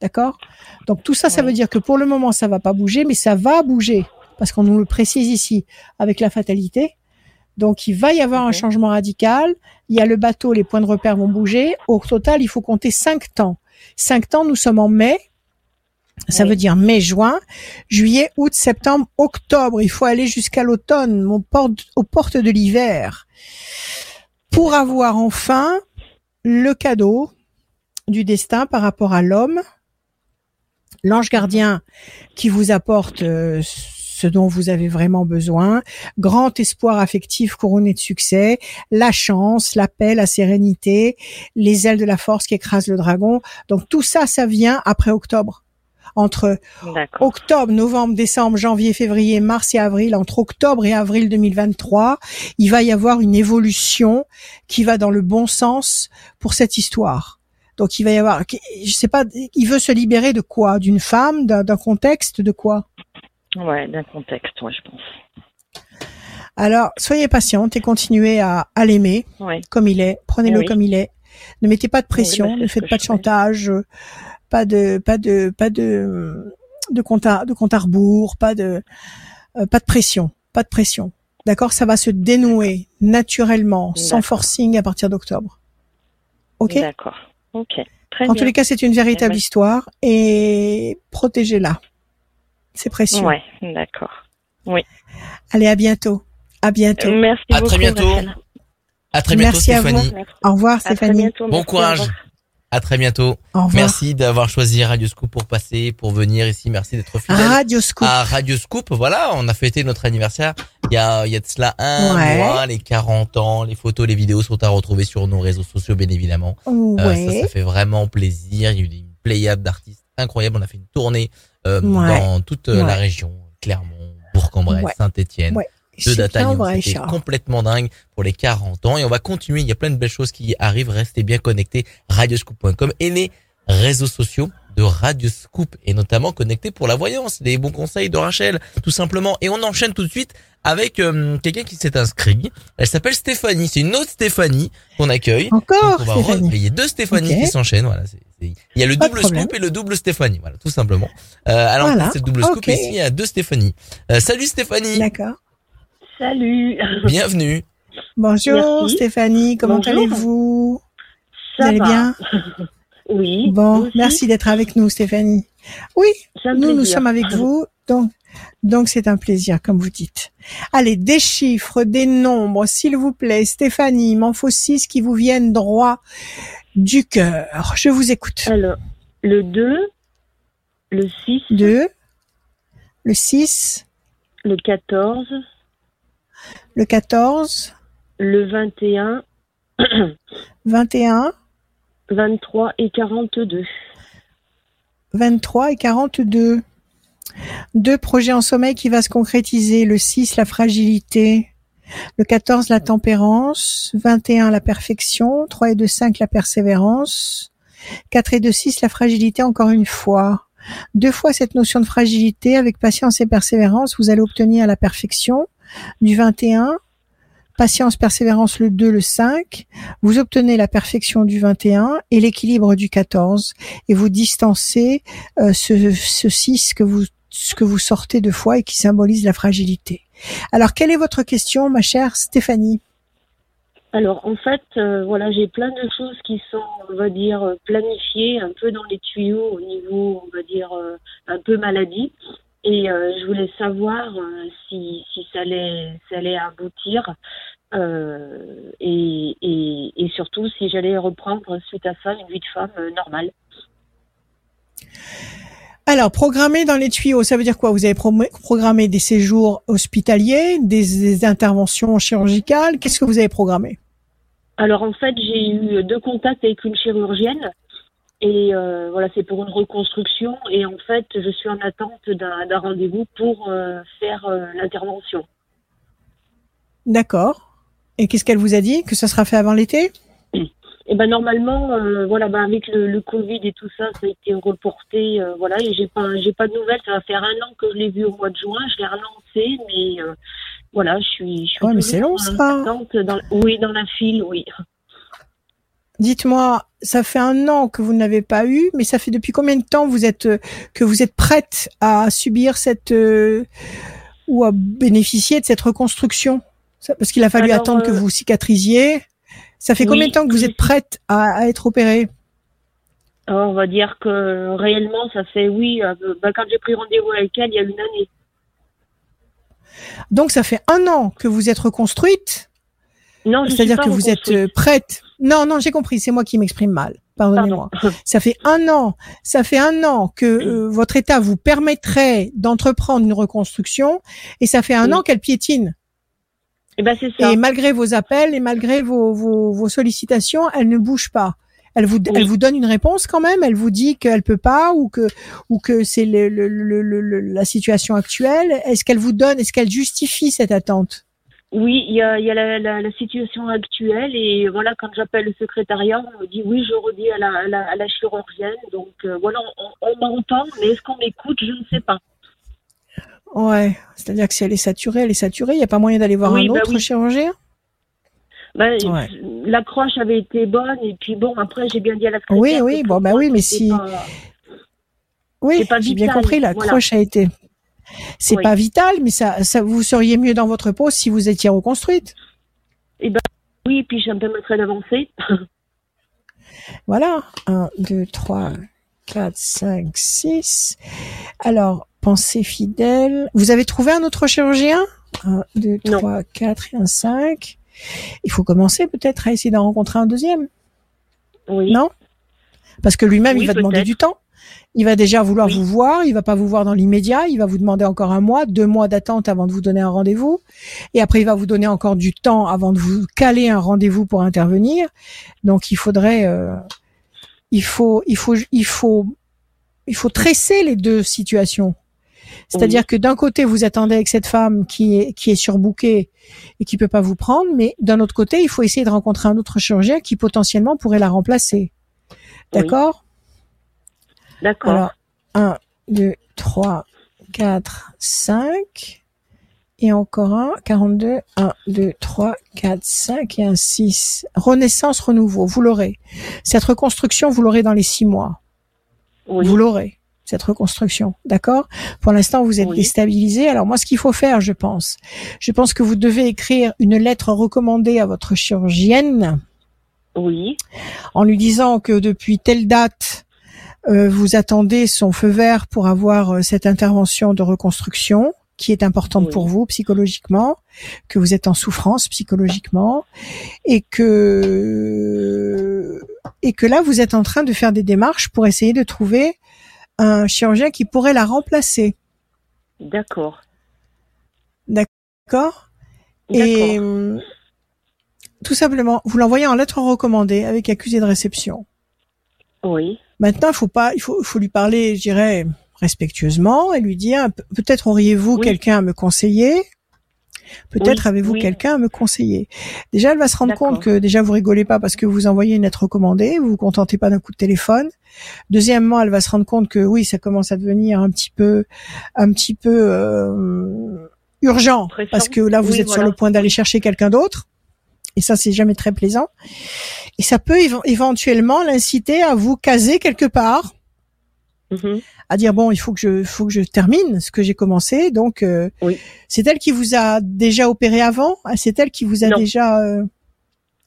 D'accord? Donc tout ça, ça veut dire que pour le moment, ça va pas bouger, mais ça va bouger parce qu'on nous le précise ici avec la fatalité. Donc il va y avoir un changement radical. Il y a le bateau, les points de repère vont bouger. Au total, il faut compter cinq temps. Cinq temps, nous sommes en mai. Ça veut dire mai, juin, juillet, août, septembre, octobre. Il faut aller jusqu'à l'automne, aux portes, aux portes de l'hiver, pour avoir enfin le cadeau du destin par rapport à l'homme, l'ange gardien qui vous apporte euh, ce dont vous avez vraiment besoin, grand espoir affectif couronné de succès, la chance, la paix, la sérénité, les ailes de la force qui écrasent le dragon. Donc tout ça, ça vient après octobre. Entre octobre, novembre, décembre, janvier, février, mars et avril, entre octobre et avril 2023, il va y avoir une évolution qui va dans le bon sens pour cette histoire. Donc il va y avoir, je sais pas, il veut se libérer de quoi? D'une femme, d'un contexte, de quoi? Ouais, d'un contexte, ouais, je pense. Alors, soyez patiente et continuez à, à l'aimer comme il est. Prenez-le comme il est. Ne mettez pas de pression, ne faites pas de chantage, pas de, pas de, pas de, de compte à, de compte à rebours, pas de, euh, pas de pression, pas de pression. D'accord, ça va se dénouer naturellement, sans forcing à partir d'octobre. Ok? D'accord. Ok. Très en tous les cas, c'est une véritable histoire et protégez-la. C'est précieux. Ouais, d'accord. Oui. Allez, à bientôt. À bientôt. Merci à beaucoup. Très bientôt. À très bientôt, Merci Stéphanie. À vous. Au revoir, Stéphanie. bon courage. À très bientôt. Au revoir. Merci d'avoir choisi Radio Scoop pour passer, pour venir ici. Merci d'être fidèle. Radio Scoop. À Radio Scoop. Voilà, on a fêté notre anniversaire. Il y a, il y a de cela un Ouais. mois, les 40 ans. Les photos, les vidéos sont à retrouver sur nos réseaux sociaux, bien évidemment. Euh, ça, ça fait vraiment plaisir. Il y a eu une pléiade d'artistes incroyables. On a fait une tournée euh, Ouais. dans toute euh, la région, Clermont, Bourg-en-Bresse. Saint-Étienne. Ouais. de Data C'était complètement dingue pour les 40 ans et on va continuer. Il y a plein de belles choses qui arrivent. Restez bien connectés. Radioscoop.com et les réseaux sociaux de Radioscoop et notamment connectés pour la voyance. Les bons conseils de Rachel, tout simplement. Et on enchaîne tout de suite avec euh, quelqu'un qui s'est inscrit. Elle s'appelle Stéphanie. C'est une autre Stéphanie qu'on accueille. Encore, Donc, on va Il y a deux Stéphanie qui s'enchaînent. Voilà. c'est- c'est- Il y a le Pas double scoop et le double Stéphanie. Voilà, tout simplement. Euh, alors Voilà. c'est le double scoop Ok. et ici il y a deux Stéphanie. Euh, salut Stéphanie. D'accord. Salut. Bienvenue. Bonjour, Merci. Stéphanie. Comment Bonjour. allez-vous? Vous Ça allez va. bien? Oui. Bon, merci d'être avec nous, Stéphanie. Oui, nous, nous sommes avec vous, donc donc c'est un plaisir, comme vous dites. Allez, des chiffres, des nombres, s'il vous plaît, Stéphanie. Il m'en faut six qui vous viennent droit du cœur. Je vous écoute. Alors, le 2, le 6, Deux, le 6, le 14, le 14, le 21, 21, 23 et 42. 23 (clears throat) et 42. Deux projets en sommeil qui va se concrétiser. Le 6, la fragilité. Le 14, la tempérance. 21, la perfection. 3 et 2, 5, la persévérance. 4 et 2, 6, la fragilité encore une fois. Deux fois cette notion de fragilité avec patience et persévérance, vous allez obtenir la perfection du 21. Patience, persévérance le 2, le 5. Vous obtenez la perfection du 21 et l'équilibre du 14 et vous distancez euh, ce, ce 6 que vous, ce que vous sortez deux fois et qui symbolise la fragilité. Alors, quelle est votre question, ma chère Stéphanie? Alors, en fait, euh, voilà, j'ai plein de choses qui sont, on va dire, planifiées un peu dans les tuyaux au niveau, on va dire, euh, un peu maladie. Et euh, je voulais savoir si, si ça, allait, ça allait aboutir et, et, et surtout si j'allais reprendre suite à ça une vie de femme normale. Alors, programmer dans les tuyaux, ça veut dire quoi? Vous avez pro- programmé des séjours hospitaliers, des, des interventions chirurgicales. Qu'est-ce que vous avez programmé? Alors en fait, j'ai eu deux contacts avec une chirurgienne Et euh, voilà, c'est pour une reconstruction. Et en fait, je suis en attente d'un rendez-vous pour euh, faire euh, l'intervention. D'accord. Et qu'est-ce qu'elle vous a dit? Que ça sera fait avant l'été? Et ben normalement, voilà, ben avec le, le, Covid et tout ça, ça a été reporté, voilà. Et j'ai pas, j'ai pas de nouvelles. Ça va faire un an que je l'ai vu au mois de juin. Je l'ai relancé, mais voilà, je suis. Je suis ouais, mais c'est long ça. Dans, oui, dans la file, oui. Dites-moi, ça fait un an que vous n'avez pas eu, mais ça fait depuis combien de temps vous êtes que vous êtes prête à subir cette euh, ou à bénéficier de cette reconstruction? Parce qu'il a fallu attendre que euh, vous cicatrisiez. Ça fait combien de temps que vous êtes prête à, être opérée? On va dire que réellement, ça fait oui. Euh, bah, quand j'ai pris rendez-vous avec elle, il y a une année. Donc ça fait un an que vous êtes reconstruite? Non, c'est-à-dire que vous êtes prête? Non, non, j'ai compris. C'est moi qui m'exprime mal. Pardonnez-moi. (laughs) Ça fait un an. Ça fait un an que euh, votre État vous permettrait d'entreprendre une reconstruction, et ça fait un an qu'elle piétine. Et, eh ben ça. et malgré vos appels et malgré vos, vos, vos sollicitations, elle ne bouge pas. Elle vous, elle vous donne une réponse quand même. Elle vous dit qu'elle peut pas ou que ou que c'est le, le, le, la situation actuelle. Est-ce qu'elle vous donne, est-ce qu'elle justifie cette attente? Oui, il y a, y a la, la, la, situation actuelle et voilà, quand j'appelle le secrétariat, on me dit oui, je redis à la, à la, à la chirurgienne. Donc euh, voilà, on, on m'entend, mais est-ce qu'on m'écoute? Je ne sais pas. Ouais, c'est-à-dire que si elle est saturée, elle est saturée. Il n'y a pas moyen d'aller voir un bah autre chirurgien? Bah, L'accroche avait été bonne et puis bon, après j'ai bien dit à la secrétaire. Oui, oui, bon, bah oui, mais si. Oui, j'ai bien compris, l'accroche a été c'est pas vital, mais ça, ça, vous seriez mieux dans votre peau si vous étiez reconstruite. Eh ben, oui, puis j'ai un peu d'avancer. voilà. 1, 2, 3, 4, 5, 6. Alors, pensée fidèle. Vous avez trouvé un autre chirurgien? 1, 2, 3, 4 et un 5. Il faut commencer peut-être à essayer d'en rencontrer un deuxième. Oui. Non? Parce que lui-même, il va demander du temps. Il va déjà vouloir vous voir, il va pas vous voir dans l'immédiat, il va vous demander encore un mois, deux mois d'attente avant de vous donner un rendez-vous, et après il va vous donner encore du temps avant de vous caler un rendez-vous pour intervenir. Donc il faudrait, euh, il faut, il faut, il faut, il faut tresser les deux situations. C'est-à-dire que d'un côté vous attendez avec cette femme qui est qui est surbookée et qui peut pas vous prendre, mais d'un autre côté il faut essayer de rencontrer un autre chirurgien qui potentiellement pourrait la remplacer. D'accord? D'accord. Alors, 1, 2, 3, 4, 5. Et encore un, 42, 1, 2, 3, 4, 5 et un 6. Renaissance, renouveau, vous l'aurez. Cette reconstruction, vous l'aurez dans les 6 mois. Oui. Vous l'aurez, cette reconstruction. D'accord? Pour l'instant, vous êtes déstabilisé. Alors moi, ce qu'il faut faire, je pense, je pense que vous devez écrire une lettre recommandée à votre chirurgienne. Oui. En lui disant que depuis telle date, euh, vous attendez son feu vert pour avoir euh, cette intervention de reconstruction qui est importante pour vous psychologiquement, que vous êtes en souffrance psychologiquement et que et que là vous êtes en train de faire des démarches pour essayer de trouver un chirurgien qui pourrait la remplacer. D'accord. D'accord. Et tout simplement, vous l'envoyez en lettre recommandée avec accusé de réception. Oui. Maintenant, il faut pas, il faut, faut lui parler, je dirais, respectueusement et lui dire peut-être auriez-vous quelqu'un à me conseiller? Peut-être avez-vous quelqu'un à me conseiller. Déjà, elle va se rendre compte que déjà vous rigolez pas parce que vous envoyez une lettre recommandée, vous vous contentez pas d'un coup de téléphone. Deuxièmement, elle va se rendre compte que oui, ça commence à devenir un petit peu, un petit peu euh, urgent parce que là vous êtes sur le point d'aller chercher quelqu'un d'autre. Et ça, c'est jamais très plaisant. Et ça peut éventuellement l'inciter à vous caser quelque part, mm-hmm. À dire bon, il faut que je, faut que je termine ce que j'ai commencé. Donc, euh, c'est elle qui vous a déjà opéré avant? Ah, c'est elle qui vous a déjà. Euh,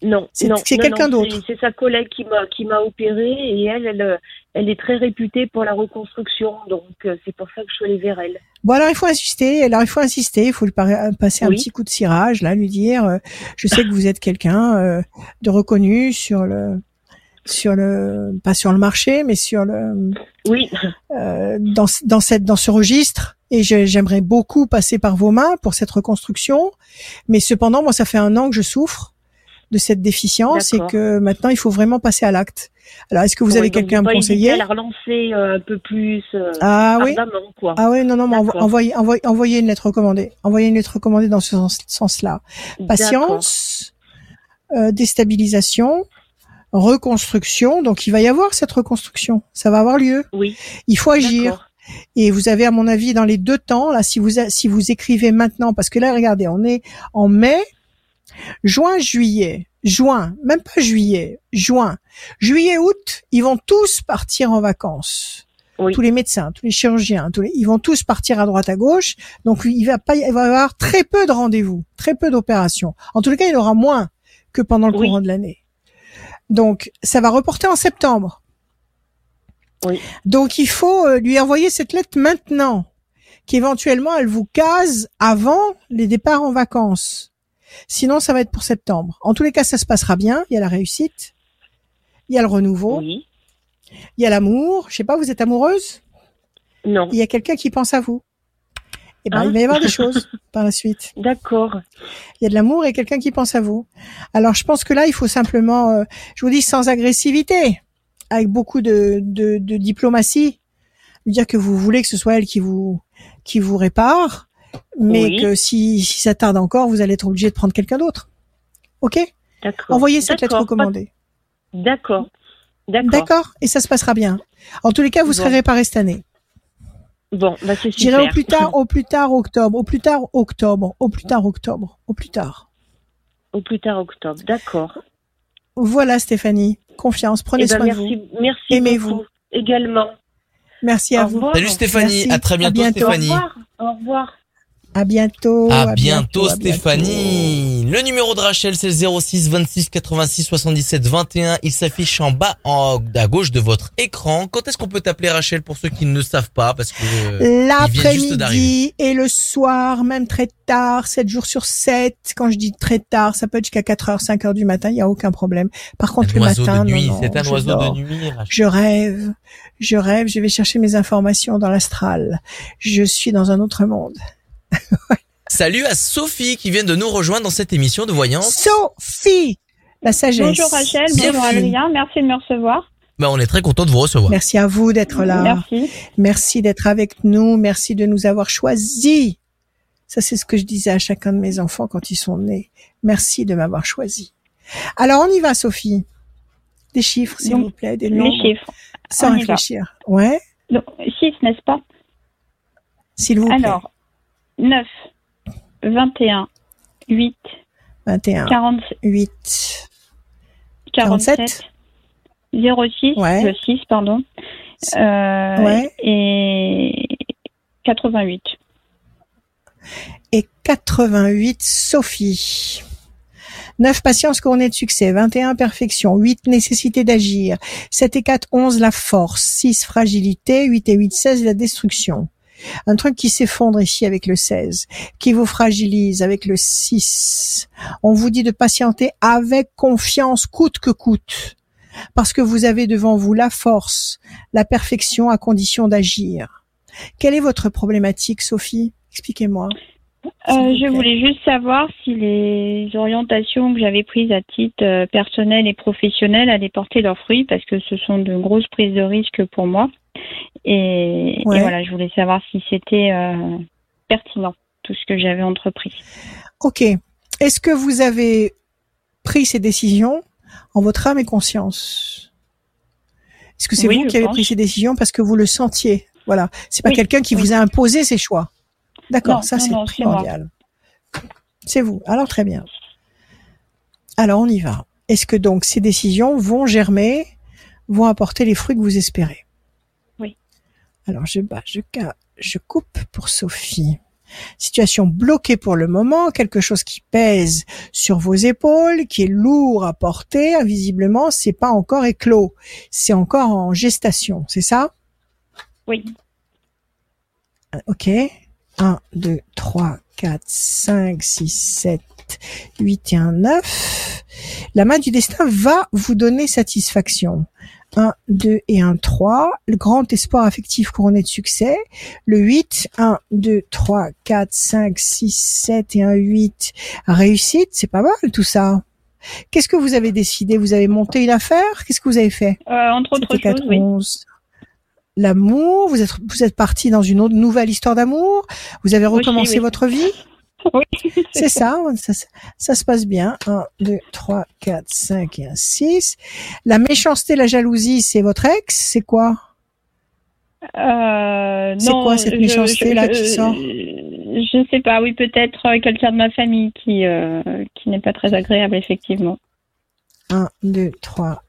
non, c'est quelqu'un d'autre. C'est sa collègue qui m'a qui m'a opéré et elle, elle, elle est très réputée pour la reconstruction, donc euh, c'est pour ça que je suis allée vers elle. Bon alors il faut insister, alors il faut insister, il faut lui passer un petit coup de cirage, là, lui dire, euh, je sais que vous êtes quelqu'un euh, de reconnu sur le sur le pas sur le marché mais sur le oui dans dans cette dans ce registre et j'aimerais beaucoup passer par vos mains pour cette reconstruction mais cependant moi ça fait un an que je souffre de cette déficience et que maintenant il faut vraiment passer à l'acte. Alors, est-ce que vous avez quelqu'un à me conseiller à la relancer euh, un peu plus euh, ah, oui quoi. Ah oui, non, non, mais envoyez, envoyez, envoyez une lettre recommandée. Envoyez une lettre recommandée dans ce sens-là. Patience, euh, déstabilisation, reconstruction. Donc, il va y avoir cette reconstruction. Ça va avoir lieu. Oui. Il faut agir. Et vous avez, à mon avis, dans les deux temps, là, si vous, si vous écrivez maintenant, parce que là, regardez, on est en mai, juin, juillet, juin, même pas juillet, juin, juillet, août, ils vont tous partir en vacances. Tous les médecins, tous les chirurgiens, tous les, ils vont tous partir à droite à gauche. Donc il va pas, il va y avoir très peu de rendez-vous, très peu d'opérations. En les cas, il y aura moins que pendant le courant de l'année. Donc ça va reporter en septembre. Oui. Donc il faut euh, lui envoyer cette lettre maintenant, qu'éventuellement elle vous case avant les départs en vacances. Sinon, ça va être pour septembre. En tous les cas, ça se passera bien. Il y a la réussite. Il y a le renouveau. Oui. Il y a l'amour. Je sais pas, vous êtes amoureuse? Non. Il y a quelqu'un qui pense à vous. Eh ben, il va y avoir des choses par la suite. (laughs) D'accord. Il y a de l'amour et quelqu'un qui pense à vous. Alors, je pense que là, il faut simplement, euh, je vous dis, sans agressivité, avec beaucoup de, de, de diplomatie, lui dire que vous voulez que ce soit elle qui vous qui vous répare, mais que si, si ça tarde encore, vous allez être obligé de prendre quelqu'un d'autre. Ok? D'accord. Envoyez cette lettre recommandée. D'accord. D'accord. D'accord? Et ça se passera bien. En tous les cas, vous serez réparé cette année. Bon, bah c'est J'irai au plus tard, (laughs) au plus tard octobre, au plus tard octobre, au plus tard octobre, au plus tard. Au plus tard octobre, d'accord. Voilà Stéphanie, confiance, prenez eh ben, soin merci, de vous. Merci Aimez-vous. Également. Merci à vous. Salut Stéphanie, à très bientôt, Stéphanie. Au revoir. Au revoir. À bientôt. À, bientôt, Stéphanie. Le numéro de Rachel, c'est le 06 26 86 77 21. Il s'affiche en bas, en, à gauche de votre écran. Quand est-ce qu'on peut t'appeler Rachel pour ceux qui ne savent pas, parce que euh, l'après-midi et le soir, même très tard, 7 jours sur 7. Quand je dis très tard, ça peut être jusqu'à 4 heures, 5 heures du matin. Il y a aucun problème. Par contre, le matin, de nuit, non, c'est un oiseau de nuit. Rachel. Je rêve, je rêve. Je vais chercher mes informations dans l'astral. Je suis dans un autre monde. (laughs) Salut à Sophie qui vient de nous rejoindre dans cette émission de voyance. Sophie, la sagesse. Bonjour Rachel, bonjour Adrien, merci de me recevoir. Ben, on est très content de vous recevoir. Merci à vous d'être là. Merci. Merci d'être avec nous. Merci de nous avoir choisis. Ça, c'est ce que je disais à chacun de mes enfants quand ils sont nés. Merci de m'avoir choisi. Alors, on y va, Sophie. Des chiffres, s'il vous plaît, des nombres. Les chiffres. Sans réfléchir. Ouais. Donc, 6, n'est-ce pas? S'il vous plaît. Alors, 9, 21, 8, 21, 48, 47, 06, ouais. 6, pardon, euh, ouais. et 88. Et 88, Sophie. 9 patience couronnées de succès, 21 perfection, 8 nécessité d'agir, 7 et 4 11 la force, 6 fragilité, 8 et 8 16 la destruction. Un truc qui s'effondre ici avec le 16, qui vous fragilise avec le 6. On vous dit de patienter avec confiance coûte que coûte, parce que vous avez devant vous la force, la perfection à condition d'agir. Quelle est votre problématique, Sophie? Expliquez-moi. Euh, je voulais juste savoir si les orientations que j'avais prises à titre euh, personnel et professionnel allaient porter leurs fruits parce que ce sont de grosses prises de risque pour moi. Et, Ouais. et voilà, je voulais savoir si c'était euh, pertinent tout ce que j'avais entrepris. Ok. Est-ce que vous avez pris ces décisions en votre âme et conscience? Est-ce que c'est Oui, vous qui avez pris ces décisions parce que vous le sentiez? Voilà. C'est pas Oui, quelqu'un qui oui. vous a imposé ses choix. D'accord. Ça, c'est primordial. C'est vous. Alors, très bien. Alors, on y va. Est-ce que donc ces décisions vont germer, vont apporter les fruits que vous espérez? Alors, je bats, je, coupe pour Sophie. Situation bloquée pour le moment, quelque chose qui pèse sur vos épaules, qui est lourd à porter. Visiblement, c'est pas encore éclos, c'est encore en gestation, c'est ça? Oui. Ok. 1, 2, 3, 4, 5, 6, 7, 8 et 1, 9. La main du destin va vous donner satisfaction. 1, 2 et 1, 3. Le grand espoir affectif couronné de succès. Le 8, 1, 2, 3, 4, 5, 6, 7 et 1, 8. Réussite, c'est pas mal tout ça. Qu'est-ce que vous avez décidé? Vous avez monté une affaire? Qu'est-ce que vous avez fait? Euh, Entre autres choses, oui. L'amour, vous êtes vous êtes parti dans une autre nouvelle histoire d'amour. Vous avez recommencé votre vie? (laughs) Oui. C'est ça, ça, ça, se passe bien. 1, 2, 3, 4, 5 et 1, 6. La méchanceté, la jalousie, c'est votre ex? C'est quoi? Euh, C'est quoi cette méchanceté-là qui sort? Je ne sais pas, oui, peut-être euh, quelqu'un de ma famille qui, euh, qui n'est pas très agréable, effectivement. 1, 2, 3,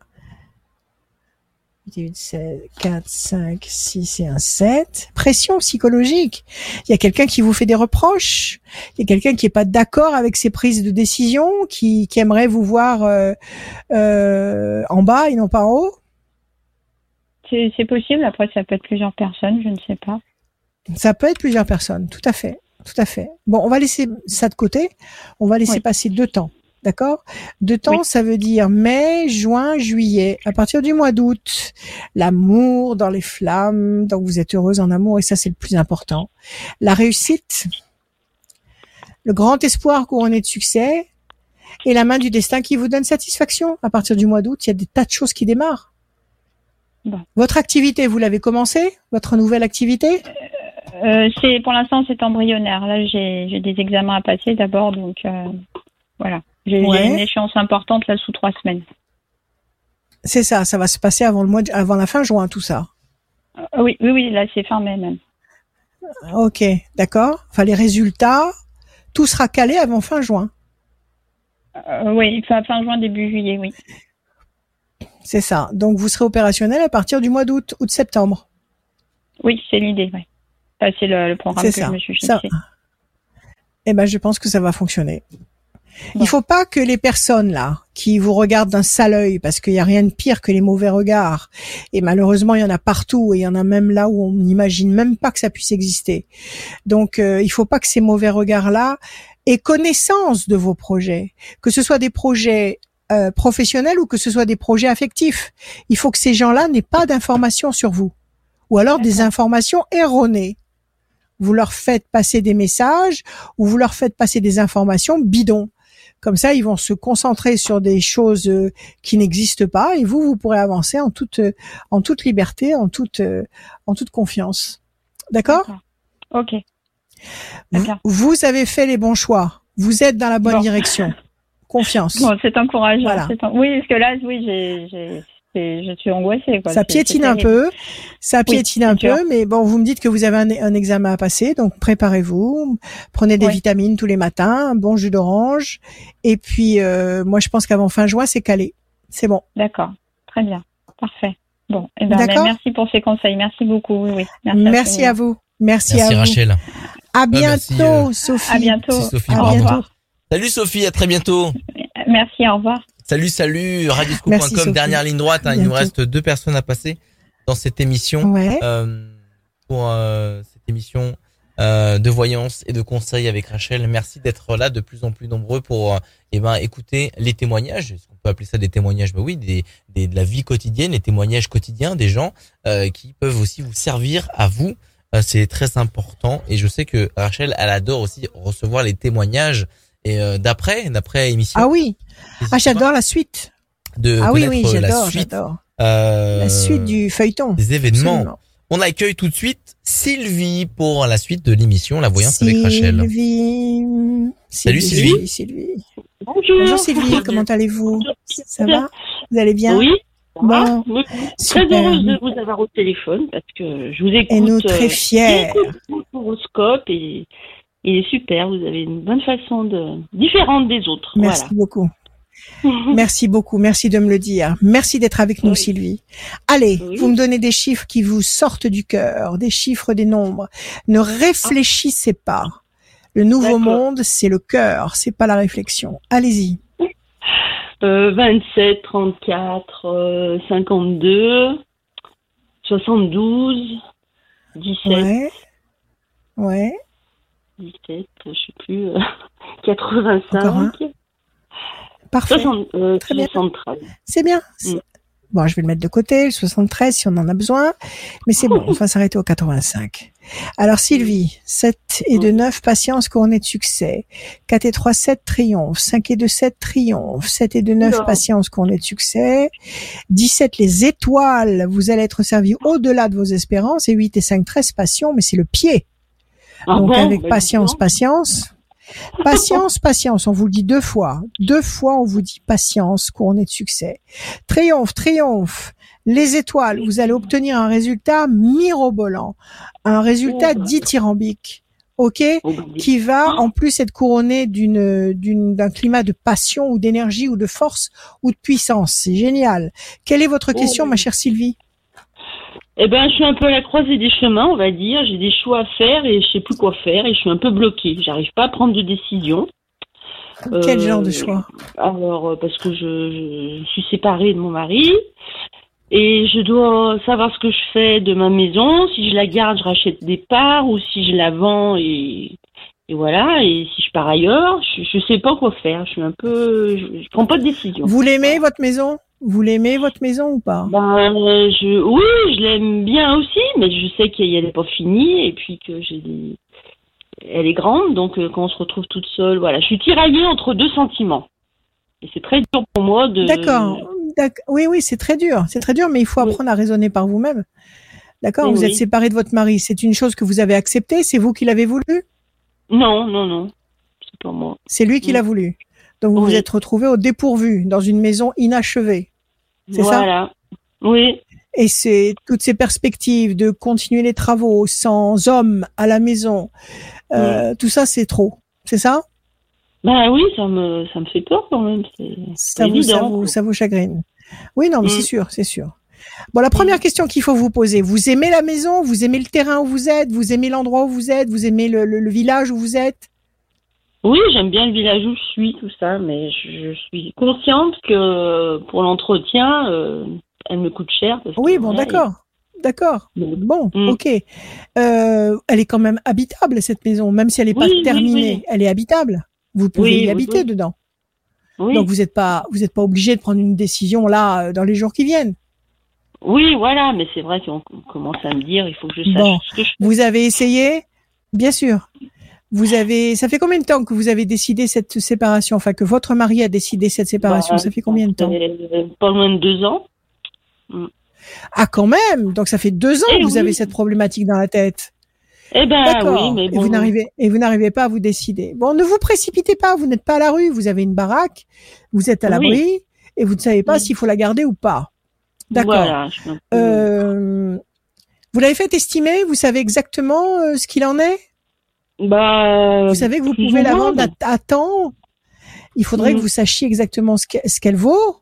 4, 5, 6 et un 7. Pression psychologique. Il y a quelqu'un qui vous fait des reproches. Il y a quelqu'un qui est pas d'accord avec ses prises de décision, qui, qui aimerait vous voir euh, euh, en bas et non pas en haut. C'est possible. Après, ça peut être plusieurs personnes, je ne sais pas. Ça peut être plusieurs personnes, tout à fait. Tout à fait. Bon, on va laisser ça de côté. On va laisser passer deux temps. D'accord? De temps, ça veut dire mai, juin, juillet. À partir du mois d'août, l'amour dans les flammes, donc vous êtes heureuse en amour et ça c'est le plus important. La réussite, le grand espoir couronné de succès et la main du destin qui vous donne satisfaction. À partir du mois d'août, il y a des tas de choses qui démarrent. Votre activité, vous l'avez commencé Votre nouvelle activité? Euh, C'est pour l'instant c'est embryonnaire. Là j'ai des examens à passer d'abord, donc euh, voilà. J'ai une échéance importante là sous trois semaines. C'est ça, ça va se passer avant le mois, avant la fin juin, tout ça. Euh, oui, oui, oui, là c'est fin mai même. Ok, d'accord. Enfin, les résultats, tout sera calé avant fin juin. Euh, oui, fin, fin juin, début juillet, oui. C'est ça. Donc vous serez opérationnel à partir du mois d'août, août-septembre. Oui, c'est l'idée, oui. c'est le, programme que ça. je me suis fixé. Eh ben, je pense que ça va fonctionner. Il faut pas que les personnes là qui vous regardent d'un sale œil parce qu'il y a rien de pire que les mauvais regards et malheureusement il y en a partout et il y en a même là où on n'imagine même pas que ça puisse exister. Donc euh, il faut pas que ces mauvais regards là aient connaissance de vos projets, que ce soit des projets euh, professionnels ou que ce soit des projets affectifs. Il faut que ces gens-là n'aient pas d'informations sur vous ou alors des informations erronées vous leur faites passer des messages ou vous leur faites passer des informations bidons. Comme ça, ils vont se concentrer sur des choses euh, qui n'existent pas et vous, vous pourrez avancer en toute, euh, en toute liberté, en toute, euh, en toute confiance. D'accord? Ok. Vous, avez fait les bons choix. Vous êtes dans la bonne direction. (laughs) Confiance. Bon, c'est encourageant. Oui, parce que là, oui, j'ai je suis angoissée. Quoi. Ça piétine un peu, ça piétine un peu, mais bon, vous me dites que vous avez un, examen à passer, donc préparez-vous, prenez des vitamines tous les matins, un bon jus d'orange, et puis euh, moi je pense qu'avant fin juin c'est calé, c'est bon. D'accord, très bien, parfait. Bon, eh ben, merci pour ces conseils, merci beaucoup. Oui, merci, à vous, merci, à Rachel. À bientôt, euh, Sophie. À bientôt. Sophie, à bientôt. Salut Sophie, à très bientôt. Merci, au revoir. Salut, salut, radioscoop.com, dernière ligne droite. Hein, il nous reste deux personnes à passer dans cette émission. Euh, pour euh, cette émission euh, de voyance et de conseils avec Rachel. Merci d'être là de plus en plus nombreux pour eh ben, écouter les témoignages. Est-ce qu'on peut appeler ça des témoignages? Ben oui, des, des, de la vie quotidienne, les témoignages quotidiens des gens qui peuvent aussi vous servir à vous. C'est très important et je sais que Rachel, elle adore aussi recevoir les témoignages et d'après, d'après émission. Ah oui, ah, j'adore la suite. De ah oui, oui, j'adore, j'adore. Euh, la suite du feuilleton. Des événements. On accueille tout de suite Sylvie pour la suite de l'émission La Voyance avec Rachel. Sylvie. Salut Sylvie. Sylvie. Bonjour. Bonjour Sylvie, comment allez-vous? Ça va? Vous allez bien? Oui. Bon, très heureuse de vous avoir au téléphone parce que je vous écoute. Et nous très euh, fiers. Horoscope et il est super. Vous avez une bonne façon de différente des autres. Merci beaucoup. (laughs) Merci beaucoup, merci de me le dire. Merci d'être avec nous, Sylvie. Allez, vous me donnez des chiffres qui vous sortent du cœur, des chiffres, des nombres. Ne réfléchissez pas. Le nouveau monde, c'est le cœur, c'est pas la réflexion. Allez-y. 27, 34, 52, 72, 17. Ouais. Ouais. 17, je sais plus, (laughs) 85. Parfait. Euh, Très bien. C'est bien. Mm. Bon, je vais le mettre de côté, le 73 si on en a besoin, mais c'est bon, (laughs) on va s'arrêter au 85. Alors Sylvie, 7 et 2, 9, patience couronné de succès. 4 et 3, 7, triomphe. 5 et 2, 7, triomphe. 7 et 2, 9, Oula. patience couronné de succès. 17, les étoiles, vous allez être servi au-delà de vos espérances. Et 8 et 5, 13, passion, mais c'est le pied. Ah Donc bon? avec Bah, patience, patience. Patience, (laughs) patience, on vous le dit deux fois. Deux fois, on vous dit patience, couronné de succès. Triomphe, triomphe. Les étoiles, vous allez obtenir un résultat mirobolant. Un résultat Oh, dithyrambique. OK? Qui va, en plus, être couronné d'une, d'une, d'un climat de passion ou d'énergie ou de force ou de puissance. C'est génial. Quelle est votre Oh, question, ma chère Sylvie? Eh ben, je suis un peu à la croisée des chemins, on va dire. J'ai des choix à faire et je sais plus quoi faire et je suis un peu bloquée. J'arrive pas à prendre de décision. Quel Euh, genre de choix? Alors, euh, parce que je, je- je suis séparée de mon mari et je dois savoir ce que je fais de ma maison. Si je la garde, je rachète des parts ou si je la vends et, et voilà. Et si je pars ailleurs, je, je sais pas quoi faire. Je suis un peu, je, je prends pas de décision. Vous l'aimez, votre maison? Vous l'aimez, votre maison ou pas? Ben, je, oui, je l'aime bien aussi, mais je sais qu'elle n'est pas finie et puis que j'ai des, elle est grande, donc euh, quand on se retrouve toute seule, voilà, je suis tiraillée entre deux sentiments. Et c'est très dur pour moi de. D'accord. D'ac- Oui, oui, c'est très dur. C'est très dur, mais il faut Oui. apprendre à raisonner par vous-même. D'accord Vous êtes séparé de votre mari. C'est une chose que vous avez acceptée. C'est vous qui l'avez voulu? Non, non, non, c'est pas moi. C'est lui qui l'a voulu. Donc vous vous êtes retrouvé au dépourvu dans une maison inachevée. C'est ça? Voilà. Oui, Et c'est toutes ces perspectives de continuer les travaux sans homme à la maison. Euh, Tout ça, c'est trop. C'est ça? Ben oui, ça me, ça me fait peur quand même. C'est ça vous, ça, vous, ça vous chagrine. Oui, non, mais Mm. c'est sûr, c'est sûr. Bon, la première question qu'il faut vous poser, vous aimez la maison, vous aimez le terrain où vous êtes, vous aimez l'endroit où vous êtes, vous aimez le, le- le village où vous êtes? Oui, j'aime bien le village où je suis, tout ça, mais je, je suis consciente que pour l'entretien, euh, elle me coûte cher. parce Oui, bon, d'accord. D'accord. Bon, Mm. ok. Euh, elle est quand même habitable, cette maison, même si elle n'est pas Oui, terminée. oui. Elle est habitable. Vous pouvez y habiter dedans. Oui, Donc vous n'êtes pas, vous n'êtes pas obligé de prendre une décision là euh, dans les jours qui viennent. oui, voilà, mais c'est vrai qu'on qu'on commence à me dire, il faut que je sache Bon. ce que je fais. Vous avez essayé, bien sûr. Vous avez, ça fait combien de temps que vous avez décidé cette séparation, enfin que votre mari a décidé cette séparation Bah, Ça fait combien de temps? Pas loin de deux ans. Ah, quand même. Donc ça fait deux ans Eh que vous oui. avez cette problématique dans la tête. Eh ben oui, mais et bon. vous n'arrivez et vous n'arrivez pas à vous décider. Bon, ne vous précipitez pas. Vous n'êtes pas à la rue. Vous avez une baraque. Vous êtes à Oui. l'abri et vous ne savez pas Oui. s'il faut la garder ou pas. D'accord. Voilà, peu- Euh, vous l'avez fait estimer? Vous savez exactement euh, ce qu'il en est? Bah, Vous savez que vous pouvez ou la vendre à, à temps. Il faudrait que vous sachiez exactement ce que- ce qu'elle vaut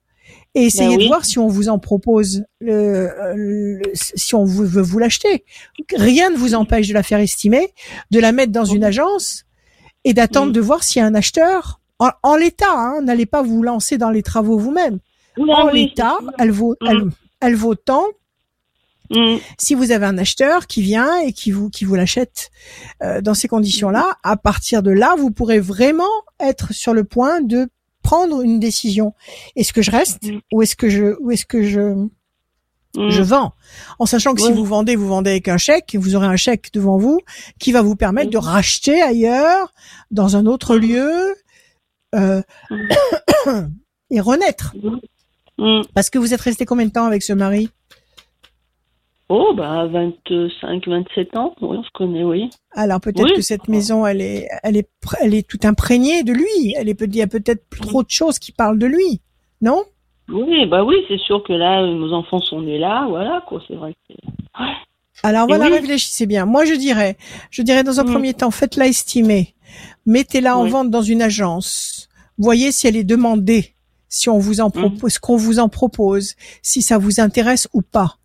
et Ben de oui. voir si on vous en propose, le, le- si on vous- veut vous l'acheter. Rien ne vous empêche de la faire estimer, de la mettre dans une Mhm. agence et d'attendre Mhm. de voir s'il y a un acheteur. En, en l'état, hein, n'allez pas vous lancer dans les travaux vous-même. En oui, l'état, elle vaut, elle, elle vaut tant Mm. si vous avez un acheteur qui vient et qui vous qui vous l'achète euh, dans ces conditions-là, à partir de là, vous pourrez vraiment être sur le point de prendre une décision. Est-ce que je reste Mm. ou est-ce que je ou est-ce que je Mm. je vends? En sachant que si vous vendez, vous vendez avec un chèque, vous aurez un chèque devant vous qui va vous permettre de racheter ailleurs, dans un autre lieu, euh, (coughs) et renaître. Parce que vous êtes resté combien de temps avec ce mari? Oh, bah, 25, 27 ans. Oui, on se connaît, oui. Alors peut-être Oui. que cette maison, elle est, elle est, elle est tout imprégnée de lui. Elle est, il y a peut-être plus trop de choses qui parlent de lui, non? Oui, bah oui, c'est sûr que là, nos enfants sont nés là, voilà, quoi, c'est vrai. que c'est- Alors voilà, oui. réfléchissez bien. Moi, je dirais, je dirais dans un Mm. premier temps, faites-la estimer, mettez-la en vente dans une agence, voyez si elle est demandée, si on vous en propose, ce qu'on vous en propose, si ça vous intéresse ou pas.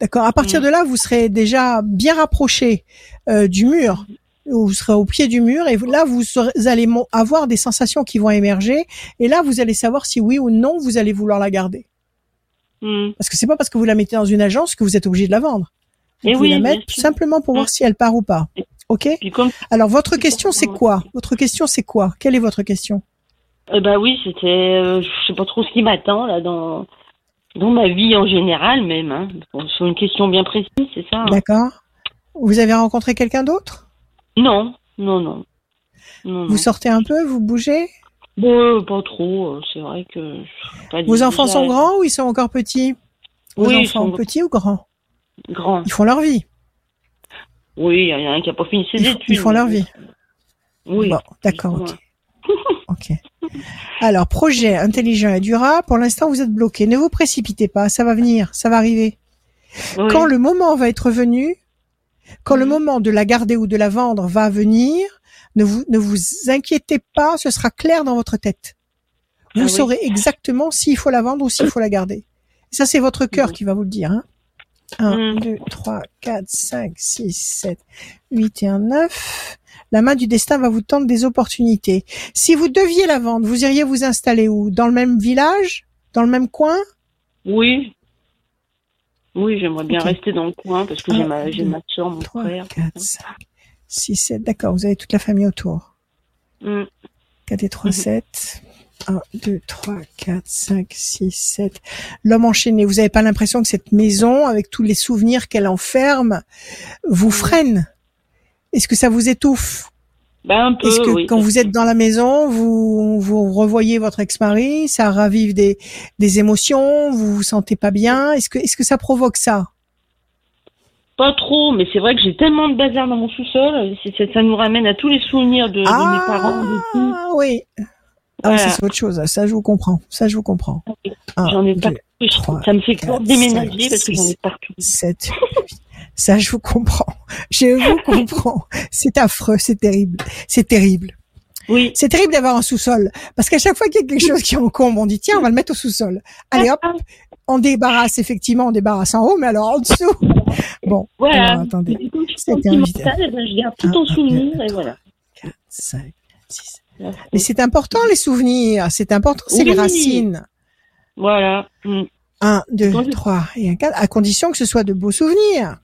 D'accord. À partir Mm. de là, vous serez déjà bien rapproché euh, du mur. Vous serez au pied du mur et vous- là, vous, serez- vous allez avoir des sensations qui vont émerger. Et là, vous allez savoir si oui ou non vous allez vouloir la garder. Mm. Parce que c'est pas parce que vous la mettez dans une agence que vous êtes obligé de la vendre. Vous Et pouvez oui, la sûr. simplement pour voir Mm. si elle part ou pas. Ok? comme, Alors votre question c'est quoi? Votre question c'est quoi? Quelle est votre question? Eh bah oui, c'était, euh, je sais pas trop ce qui m'attend là dans. Dans ma vie en général même. Hein. sur une question bien précise, c'est ça. hein. D'accord. Vous avez rencontré quelqu'un d'autre? Non, non, non. non, non. Vous sortez un peu, vous bougez? Bon, pas trop. euh, C'est vrai que. pas Vos enfants sont grands ou ils sont encore petits? Vos Oui, ils enfants sont petits ou grands? Grands. Ils font leur vie. Oui, il y en a un qui a pas fini ses Ils, études. ils font leur vie. Oui. Bon, d'accord, Ouais. Alors, projet intelligent et durable, pour l'instant, vous êtes bloqué. Ne vous précipitez pas, ça va venir, ça va arriver. Oui. Quand le moment va être venu, quand le moment de la garder ou de la vendre va venir, ne vous, ne vous inquiétez pas, ce sera clair dans votre tête. Vous Ah oui. saurez exactement s'il faut la vendre ou s'il faut la garder. Et ça, c'est votre cœur qui va vous le dire. Hein. 1, Mhm. 2, 3, 4, 5, 6, 7, 8 et un 9. La main du destin va vous tendre des opportunités. Si vous deviez la vendre, vous iriez vous installer où? Dans le même village? Dans le même coin? Oui. Oui, j'aimerais bien rester dans le coin parce que j'ai ma, j'ai ma soeur, mon 3, frère. 4, 5, 6, 7. D'accord, vous avez toute la famille autour. Mm. 4 et 3, Mhm. 7. 1, 2, 3, 4, 5, 6, 7. L'homme enchaîné. Vous n'avez pas l'impression que cette maison, avec tous les souvenirs qu'elle enferme, vous freine? Est-ce que ça vous étouffe? Ben, un peu, Est-ce que oui. quand vous êtes dans la maison, vous, vous revoyez votre ex-mari, ça ravive des, des émotions, vous vous sentez pas bien? Est-ce que, est-ce que ça provoque ça? Pas trop, mais c'est vrai que j'ai tellement de bazar dans mon sous-sol. Ça nous ramène à tous les souvenirs de, de mes parents. de tout. Ah oui. Ah, Voilà. ça c'est autre chose. Ça je vous comprends. Ça je vous comprends. Un, J'en ai partout. trois, ça me fait de déménager cinq, parce que j'en ai partout. 7, 8. (laughs) Ça je vous comprends. Je vous (laughs) comprends. C'est affreux, c'est terrible. C'est terrible. Oui. C'est terrible d'avoir un sous-sol. Parce qu'à chaque fois qu'il y a quelque chose qui encombre, on dit tiens, on va le mettre au sous-sol. Allez hop, on débarrasse effectivement, on débarrasse en haut, mais alors en dessous. (laughs) Bon, Voilà. alors attendez. C'était un eh ben, je garde tout en souvenir et voilà. 4, 5, 6. Mais c'est important les souvenirs, c'est important, c'est les Oui. racines. Voilà. Mm. 1, 2, Quand je- 3 et un 4, à condition que ce soit de beaux souvenirs.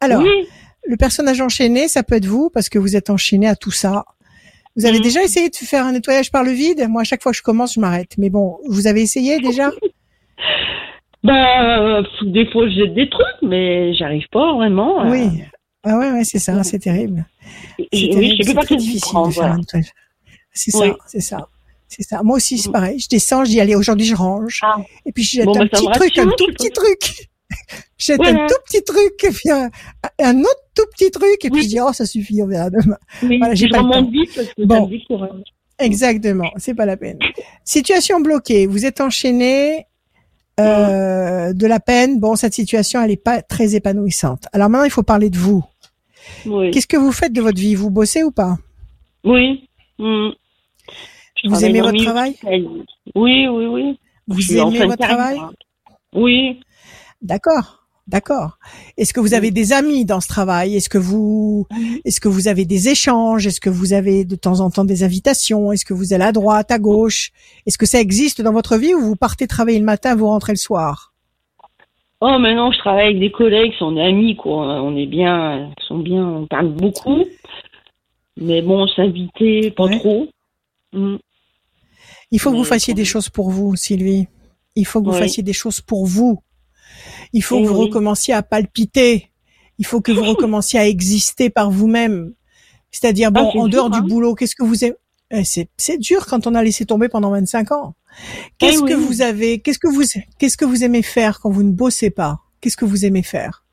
Alors, Oui. le personnage enchaîné, ça peut être vous, parce que vous êtes enchaîné à tout ça. Vous avez Mhm. déjà essayé de faire un nettoyage par le vide? Moi, à chaque fois que je commence, je m'arrête. Mais bon, vous avez essayé déjà? (laughs) Bah, euh, des fois, j'ai des trucs, mais j'arrive pas vraiment. Oui. Ah ouais, ouais, c'est ça, Ouais. c'est terrible. Et- C'est oui, terrible, je sais c'est pas très difficile de faire voilà. un nettoyage. C'est Oui. ça, c'est ça. C'est ça. Moi aussi, c'est Mm. pareil. Je descends, je dis, allez, aujourd'hui, je range. Ah. Et puis, je jette Bon, un bah, petit truc, un rassure, tout petit truc. (laughs) je jette un Voilà. tout petit truc, et puis un, un autre tout petit truc, et puis Oui. je dis, oh, ça suffit, on verra demain. Oui, Voilà, j'ai pas le remonte temps. vite parce que Bon. Exactement, c'est pas la peine. Situation bloquée, vous êtes enchaîné, euh, de la peine. Bon, cette situation, elle est pas très épanouissante. Alors maintenant, il faut parler de vous. Oui. Qu'est-ce que vous faites de votre vie? Vous bossez ou pas? Oui. Mm. Vous travaille aimez votre travail? Oui, oui, oui. Vous aimez votre travail? Oui. D'accord, d'accord. Est-ce que vous avez des amis dans ce travail? Est-ce que vous, est-ce que vous avez des échanges? Est-ce que vous avez de temps en temps des invitations? Est-ce que vous allez à droite, à gauche? Est-ce que ça existe dans votre vie ou vous partez travailler le matin, vous rentrez le soir? Oh, maintenant, je travaille avec des collègues, on est amis, quoi. On est bien, ils sont bien, on parle beaucoup. Mais bon, s'inviter, pas Ouais. trop. Mm. Il faut que vous fassiez des choses pour vous, Sylvie. Il faut que vous Oui. fassiez des choses pour vous. Il faut que vous oui. recommenciez à palpiter. Il faut que vous (laughs) recommenciez à exister par vous-même. C'est-à-dire, bon, Ah, c'est en dehors dur, du hein. boulot, qu'est-ce que vous aimez? Eh, C'est c'est dur quand on a laissé tomber pendant 25 ans. Qu'est-ce Eh que oui. vous avez Qu'est-ce que vous Qu'est-ce que vous aimez faire quand vous ne bossez pas? Qu'est-ce que vous aimez faire?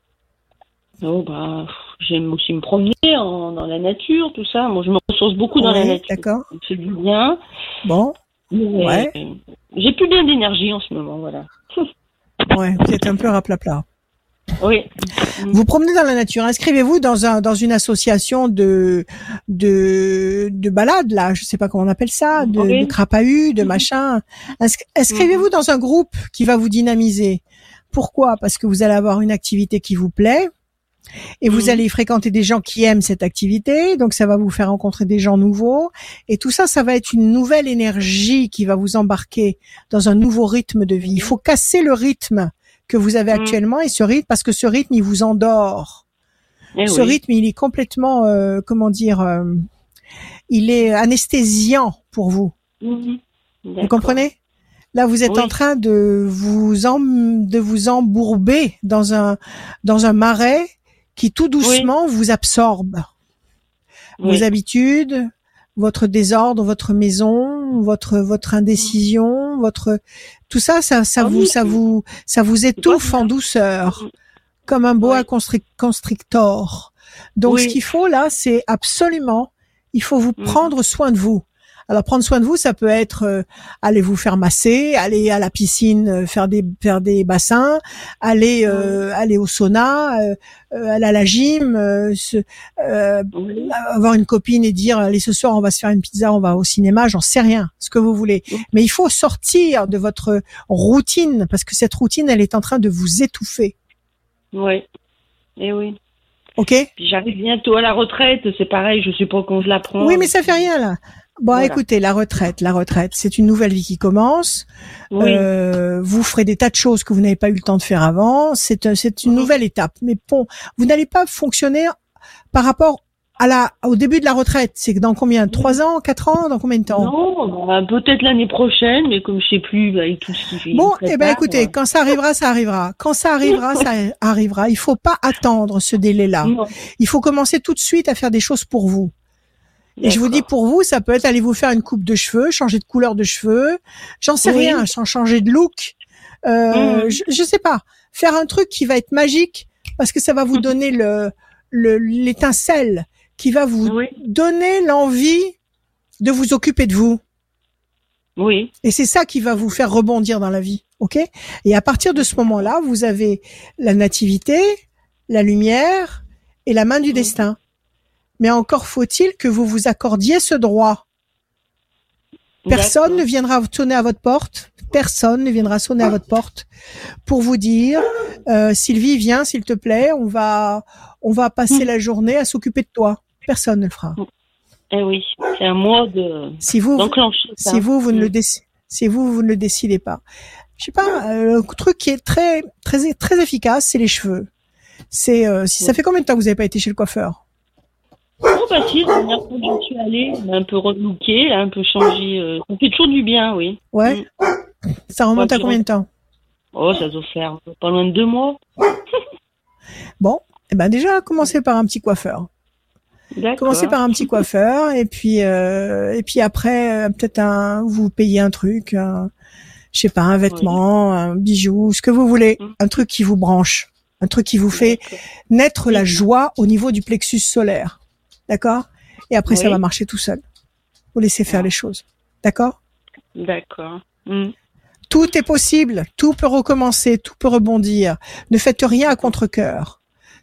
Oh, bah, j'aime aussi me promener en- dans la nature, tout ça. Moi, je me ressource beaucoup dans la nature. D'accord. Fait du bien. Bon, Ouais. euh, J'ai plus bien d'énergie en ce moment, voilà. (laughs) ouais, vous êtes un peu raplapla. Oui. Vous promenez dans la nature. Inscrivez-vous dans un dans une association de de de balades là. Je sais pas comment on appelle ça, de, Oui. de crapahut, de machin. Inscri- Inscrivez-vous dans un groupe qui va vous dynamiser. Pourquoi? Parce que vous allez avoir une activité qui vous plaît et vous Mhm. allez fréquenter des gens qui aiment cette activité. Donc ça va vous faire rencontrer des gens nouveaux et tout ça, ça va être une nouvelle énergie qui va vous embarquer dans un nouveau rythme de vie. Il faut casser le rythme que vous avez Mhm. actuellement et ce rythme parce que ce rythme il vous endort. Eh ce oui. rythme il est complètement euh, comment dire euh, il est anesthésiant pour vous. Mhm. Vous comprenez? Là, vous êtes Oui. en train de vous em- de vous embourber dans un dans un marais qui tout doucement vous absorbe. Oui. Vos habitudes, votre désordre, votre maison, votre votre indécision, votre tout ça, ça ça Ah vous ça vous ça vous étouffe en douceur, comme un boa constrictor. Donc, ce qu'il faut là, c'est absolument, il faut vous prendre soin de vous. Alors prendre soin de vous, ça peut être euh, aller vous faire masser, aller à la piscine, euh, faire des faire des bassins, aller euh, aller au sauna, euh, euh, aller à la gym, euh, se- euh, Oui. avoir une copine et dire allez ce soir on va se faire une pizza, on va au cinéma, j'en sais rien, ce que vous voulez. Oui. Mais il faut sortir de votre routine parce que cette routine elle est en train de vous étouffer. Oui. Et oui. OK Puis j'arrive bientôt à la retraite, c'est pareil, je pas quand je la prends. Oui, mais ça fait rien là. Bon, Voilà. écoutez, la retraite, la retraite, c'est une nouvelle vie qui commence. Oui. Euh, vous ferez des tas de choses que vous n'avez pas eu le temps de faire avant. C'est un- c'est une nouvelle étape. Mais bon, vous n'allez pas fonctionner par rapport à la au début de la retraite. C'est dans combien? Trois ans, quatre ans, dans combien de temps? Non, bah, peut-être l'année prochaine, mais comme je sais plus bah, avec tout ce qui fait. Bon, eh ben écoutez, euh, quand ça arrivera, ça arrivera. Quand ça arrivera, (laughs) ça arrivera. Il faut pas attendre ce délai-là. Il faut commencer tout de suite à faire des choses pour vous. Et je vous dis pour vous, ça peut être aller vous faire une coupe de cheveux, changer de couleur de cheveux, j'en sais Oui. rien, sans changer de look. Euh, Mhm. je, je sais pas, faire un truc qui va être magique parce que ça va vous (laughs) donner le le- l'étincelle qui va vous Oui. donner l'envie de vous occuper de vous. Oui. Et c'est ça qui va vous faire rebondir dans la vie, ok? Et à partir de ce moment-là, vous avez la nativité, la lumière et la main du destin. Mais encore faut-il que vous vous accordiez ce droit. Personne ne viendra sonner à votre porte. Personne ne viendra sonner à votre porte pour vous dire euh, Sylvie, viens, s'il te plaît, on va on va passer Mhm. la journée à s'occuper de toi. Personne ne le fera. Eh oui, c'est un mois de Si vous si vous vous ne le Mm. décidez si vous vous ne le décidez pas. Je sais pas, euh, le truc qui est très très très efficace, c'est les cheveux. C'est euh, si ça fait combien de temps que vous n'avez pas été chez le coiffeur? Oh bah si, la dernière fois que je suis allée, a un peu relooké, un peu changé. euh, Ça fait toujours du bien, oui. Ouais. Ça remonte à combien de temps? Oh, ça doit faire pas loin de deux mois. Bon, eh ben déjà commencez par un petit coiffeur. Commencez par un petit coiffeur et puis euh, et puis après euh, peut-être un vous payez un truc, un, je sais pas un vêtement, un bijou, ce que vous voulez, Mm. un truc qui vous branche, un truc qui vous fait naître la joie au niveau du plexus solaire. D'accord? Et après, ça va marcher tout seul. Vous laissez faire les choses. D'accord? D'accord. Mm. Tout est possible. Tout peut recommencer. Tout peut rebondir. Ne faites rien à contre-cœur.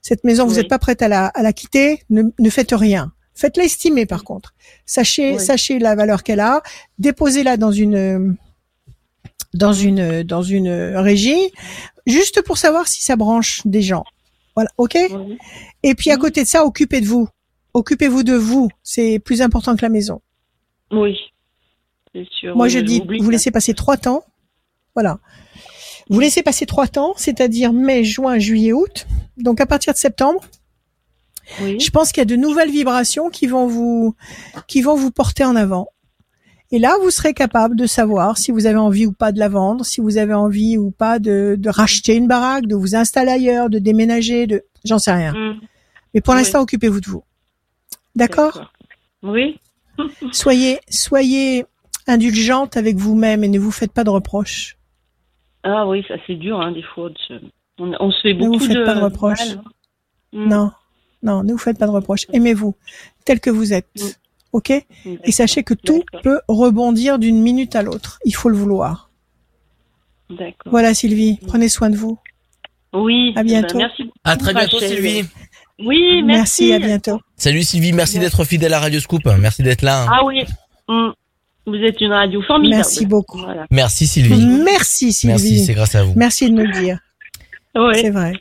Cette maison, vous Oui. n'êtes pas prête à la, à la quitter. Ne, ne faites rien. Faites-la estimer, par contre. Sachez, Oui. sachez la valeur qu'elle a. Déposez-la dans une, dans une, dans une régie, juste pour savoir si ça branche des gens. Voilà. OK? Oui. Et puis à côté de ça, occupez de vous. Occupez-vous de vous. C'est plus important que la maison. Oui. C'est sûr. Moi, oui, je dis, vous ça. laissez passer trois temps. Voilà. Vous laissez passer trois temps, c'est-à-dire mai, juin, juillet, août. Donc à partir de septembre, Oui. je pense qu'il y a de nouvelles vibrations qui vont vous, qui vont vous porter en avant. Et là, vous serez capable de savoir si vous avez envie ou pas de la vendre, si vous avez envie ou pas de, de racheter une baraque, de vous installer ailleurs, de déménager, de, j'en sais rien. Mm. Mais pour Oui. l'instant, occupez-vous de vous. D'accord? Oui. Soyez, soyez indulgente avec vous-même et ne vous faites pas de reproches. Ah oui, ça c'est dur, hein, des fois. de se- On, on se fait Ne vous beaucoup faites de pas de reproches. mal, hein. Mm. Non, non, ne vous faites pas de reproches. Aimez-vous tel que vous êtes. Mm. OK? Et sachez que tout D'accord. peut rebondir d'une minute à l'autre. Il faut le vouloir. D'accord. Voilà Sylvie, prenez soin de vous. Oui. À eh ben, bientôt. merci beaucoup, À très bientôt Rachel. Sylvie. Oui, merci. à bientôt. Salut Sylvie, merci d'être fidèle à Radio Scoop. Merci d'être là. hein. Ah oui. Mm. Vous êtes une radio formidable. Merci beaucoup. Voilà. Merci Sylvie. Merci Sylvie. Merci, c'est grâce à vous. Merci de me le dire. Ouais. C'est vrai.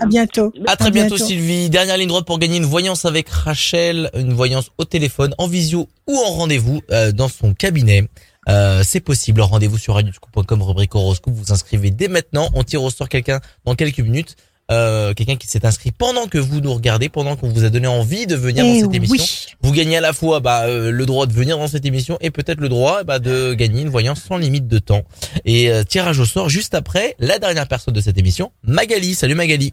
À bientôt. À très bientôt, bientôt. Sylvie. Dernière ligne droite pour gagner une voyance avec Rachel, une voyance au téléphone, en visio ou en rendez-vous euh, dans son cabinet. Euh, c'est possible. Rendez-vous sur radioscoop.com, rubrique horoscope. Vous inscrivez dès maintenant. On tire au sort quelqu'un dans quelques minutes. Euh, quelqu'un qui s'est inscrit pendant que vous nous regardez, pendant qu'on vous a donné envie de venir dans Eh cette émission. Vous gagnez à la fois bah, euh, le droit de venir dans cette émission et peut-être le droit bah, de gagner une voyance sans limite de temps. Et euh, tirage au sort juste après la dernière personne de cette émission, Magali. Salut Magali.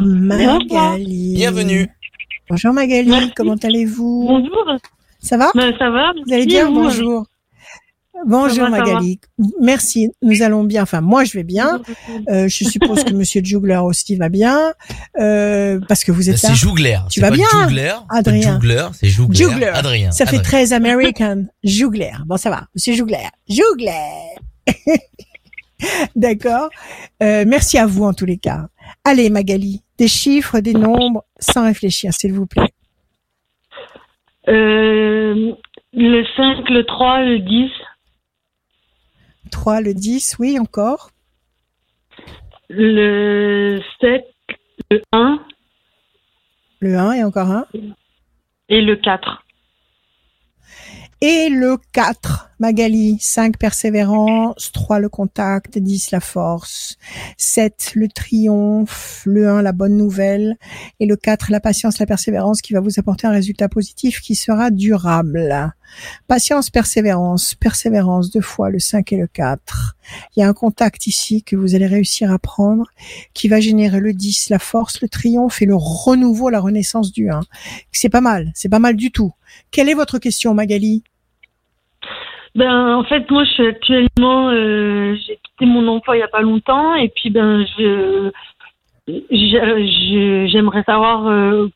Magali. Bienvenue. Bonjour Magali, Merci. comment allez-vous? Bonjour. Ça va? Ben, ça va Vous allez bien? Bonjour. Bonjour Magali. Merci, nous allons bien. Enfin, moi je vais bien. Euh, je suppose que Monsieur Jugler aussi va bien, euh, parce que vous êtes là. C'est Jougler. Tu vas pas bien, Adrien. Jougler, c'est Jougler. Jougler. Adrien. Ça fait Adrien. très American. Jugler. Bon, ça va. Monsieur Jugler. Jugler. (laughs) D'accord. Euh, merci à vous en tous les cas. Allez Magali, des chiffres, des nombres, sans réfléchir, s'il vous plaît. Euh, le 5, le 3, le 10, 3, le 10, oui, encore. le 7, le 1 Le 1 et encore un. et le 4. Et le 4, Magali, 5 persévérance, 3 le contact, 10 la force, 7 le triomphe, le 1 la bonne nouvelle, et le 4 la patience, la persévérance qui va vous apporter un résultat positif qui sera durable. Patience, persévérance, persévérance deux fois le 5 et le 4. Il y a un contact ici que vous allez réussir à prendre qui va générer le 10, la force, le triomphe et le renouveau, la renaissance du 1. C'est pas mal, c'est pas mal du tout. Quelle est votre question, Magali? Ben, en fait, moi, je suis actuellement, euh, j'ai quitté mon emploi il y a pas longtemps, et puis ben, je- j'aimerais savoir euh,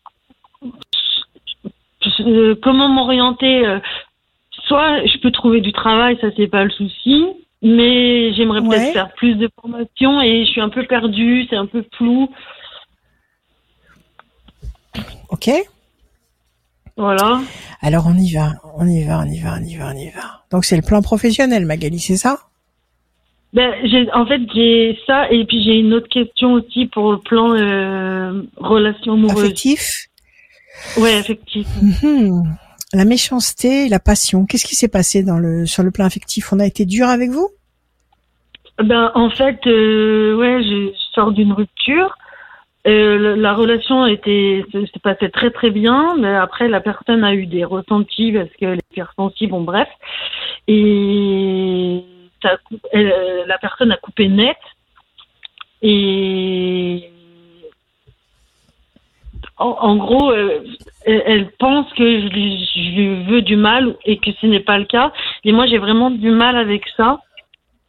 euh, comment m'orienter. euh, Soit je peux trouver du travail, ça c'est pas le souci, mais j'aimerais Ouais. peut-être faire plus de formation et je suis un peu perdue, c'est un peu flou, Ok voilà. Alors on y va, on y va, on y va, on y va, on y va. Donc c'est le plan professionnel, Magali, c'est ça? Ben, en fait, j'ai ça et puis j'ai une autre question aussi pour le plan euh, relation amoureuse. Affectif? Ouais, effectivement. Mhm. La méchanceté, et la passion. Qu'est-ce qui s'est passé dans le sur le plan affectif? On a été dur avec vous? Ben, en fait, euh, ouais, je sors d'une rupture. Euh, la relation était, se- s'est passée très très bien, mais après la personne a eu des ressentis parce qu'elle est hypersensible, bon bref. Et ça, elle, euh, la personne a coupé net. Et en, en gros, euh, elle, elle pense que je lui, je lui veux du mal et que ce n'est pas le cas. Et moi, j'ai vraiment du mal avec ça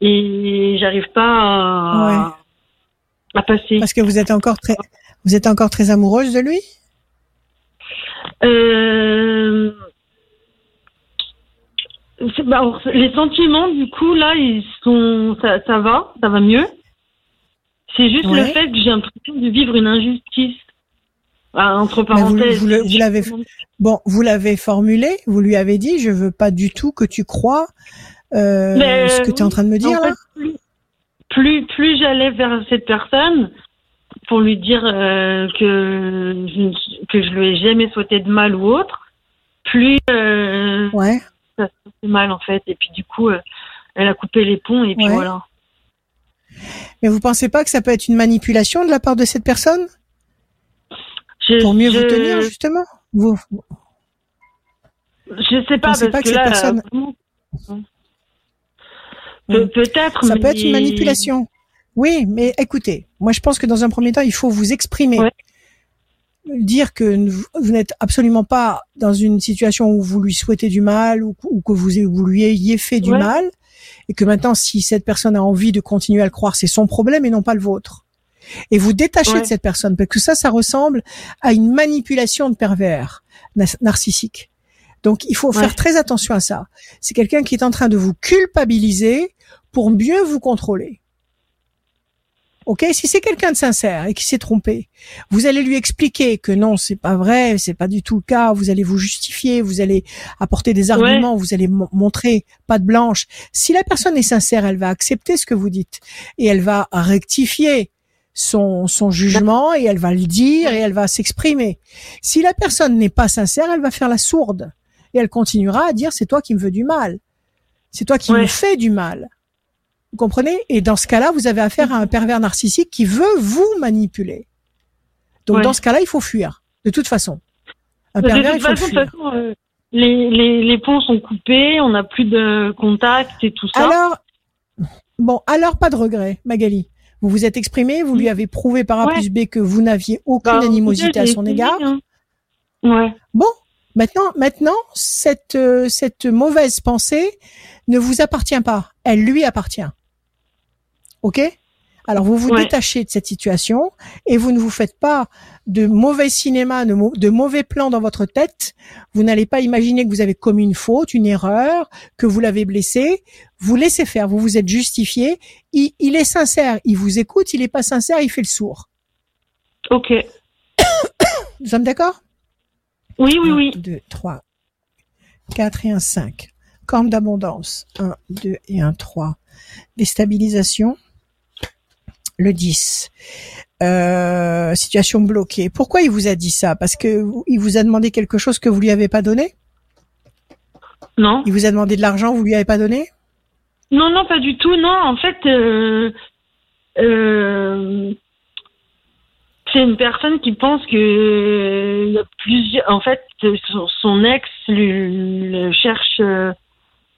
et j'arrive pas à, à passer. Parce que vous êtes encore très vous êtes encore très amoureuse de lui? Euh, bah, alors, les sentiments, du coup, là, ils sont, ça, ça va, ça va mieux. C'est juste Ouais. le fait que j'ai l'impression de vivre une injustice. Ah, entre vous- parenthèses. vous l'avez- Bon, vous l'avez formulé, vous lui avez dit je veux pas du tout que tu crois euh, Mais, ce que tu es en train de me dire en là fait, plus, plus, plus j'allais vers cette personne pour lui dire euh, que je, ne- que je lui ai jamais souhaité de mal ou autre, plus euh, Ouais. ça se mal en fait. Et puis du coup, elle a coupé les ponts et puis Ouais. voilà. Mais vous pensez pas que ça peut être une manipulation de la part de cette personne? Je- pour mieux vous tenir justement Vous Je sais pas parce pas que que, là, personne- Pe- peut-être. Ça peut être une manipulation. Oui, mais écoutez, moi je pense que dans un premier temps, il faut vous exprimer. Ouais. Dire que vous vous n'êtes absolument pas dans une situation où vous lui souhaitez du mal ou, ou que vous, vous lui ayez fait du Ouais. mal et que maintenant si cette personne a envie de continuer à le croire, c'est son problème et non pas le vôtre. Et vous détachez Ouais. de cette personne parce que ça, ça ressemble à une manipulation de pervers nar- narcissique. Donc il faut Ouais. faire très attention à ça. C'est quelqu'un qui est en train de vous culpabiliser pour mieux vous contrôler. Ok, si c'est quelqu'un de sincère et qui s'est trompé, vous allez lui expliquer que non, c'est pas vrai, c'est pas du tout le cas. Vous allez vous justifier, vous allez apporter des arguments, vous allez mo- montrer pas de blanche. Si la personne est sincère, elle va accepter ce que vous dites et elle va rectifier son son jugement et elle va le dire et elle va s'exprimer. Si la personne n'est pas sincère, elle va faire la sourde et elle continuera à dire c'est toi qui me veux du mal, c'est toi qui me fais du mal. Vous comprenez? Et dans ce cas-là, vous avez affaire à un pervers narcissique qui veut vous manipuler. Donc Ouais. dans ce cas-là, il faut fuir. De toute façon. Un De pervers, toute il faut façon, de fuir. toute façon, euh, les, les, les ponts sont coupés, on n'a plus de contact et tout ça. Alors, bon, alors pas de regret, Magali. Vous vous êtes exprimé, vous lui avez prouvé par A Ouais. plus B que vous n'aviez aucune Bah, animosité à son égard. hein. Ouais. Bon, maintenant, maintenant, cette euh, cette mauvaise pensée ne vous appartient pas. Elle lui appartient. Ok? Alors vous vous Ouais. détachez de cette situation et vous ne vous faites pas de mauvais cinéma, de, mau- de mauvais plans dans votre tête. Vous n'allez pas imaginer que vous avez commis une faute, une erreur, que vous l'avez blessé. Vous laissez faire. Vous vous êtes justifié. Il, il est sincère. Il vous écoute. Il est pas sincère. Il fait le sourd. Ok. (coughs) Nous sommes d'accord? Oui, oui, oui. 2, 3, 4 et un 5. Corne d'abondance. 1, 2 et un 3. Déstabilisation. Le 10. Euh, situation bloquée. Pourquoi il vous a dit ça? Parce que vous- il vous a demandé quelque chose que vous lui avez pas donné? Non. Il vous a demandé de l'argent, vous lui avez pas donné? Non, non, pas du tout. Non, en fait, euh, euh, c'est une personne qui pense que il y a plusieurs. En fait, son, son ex lui, le cherche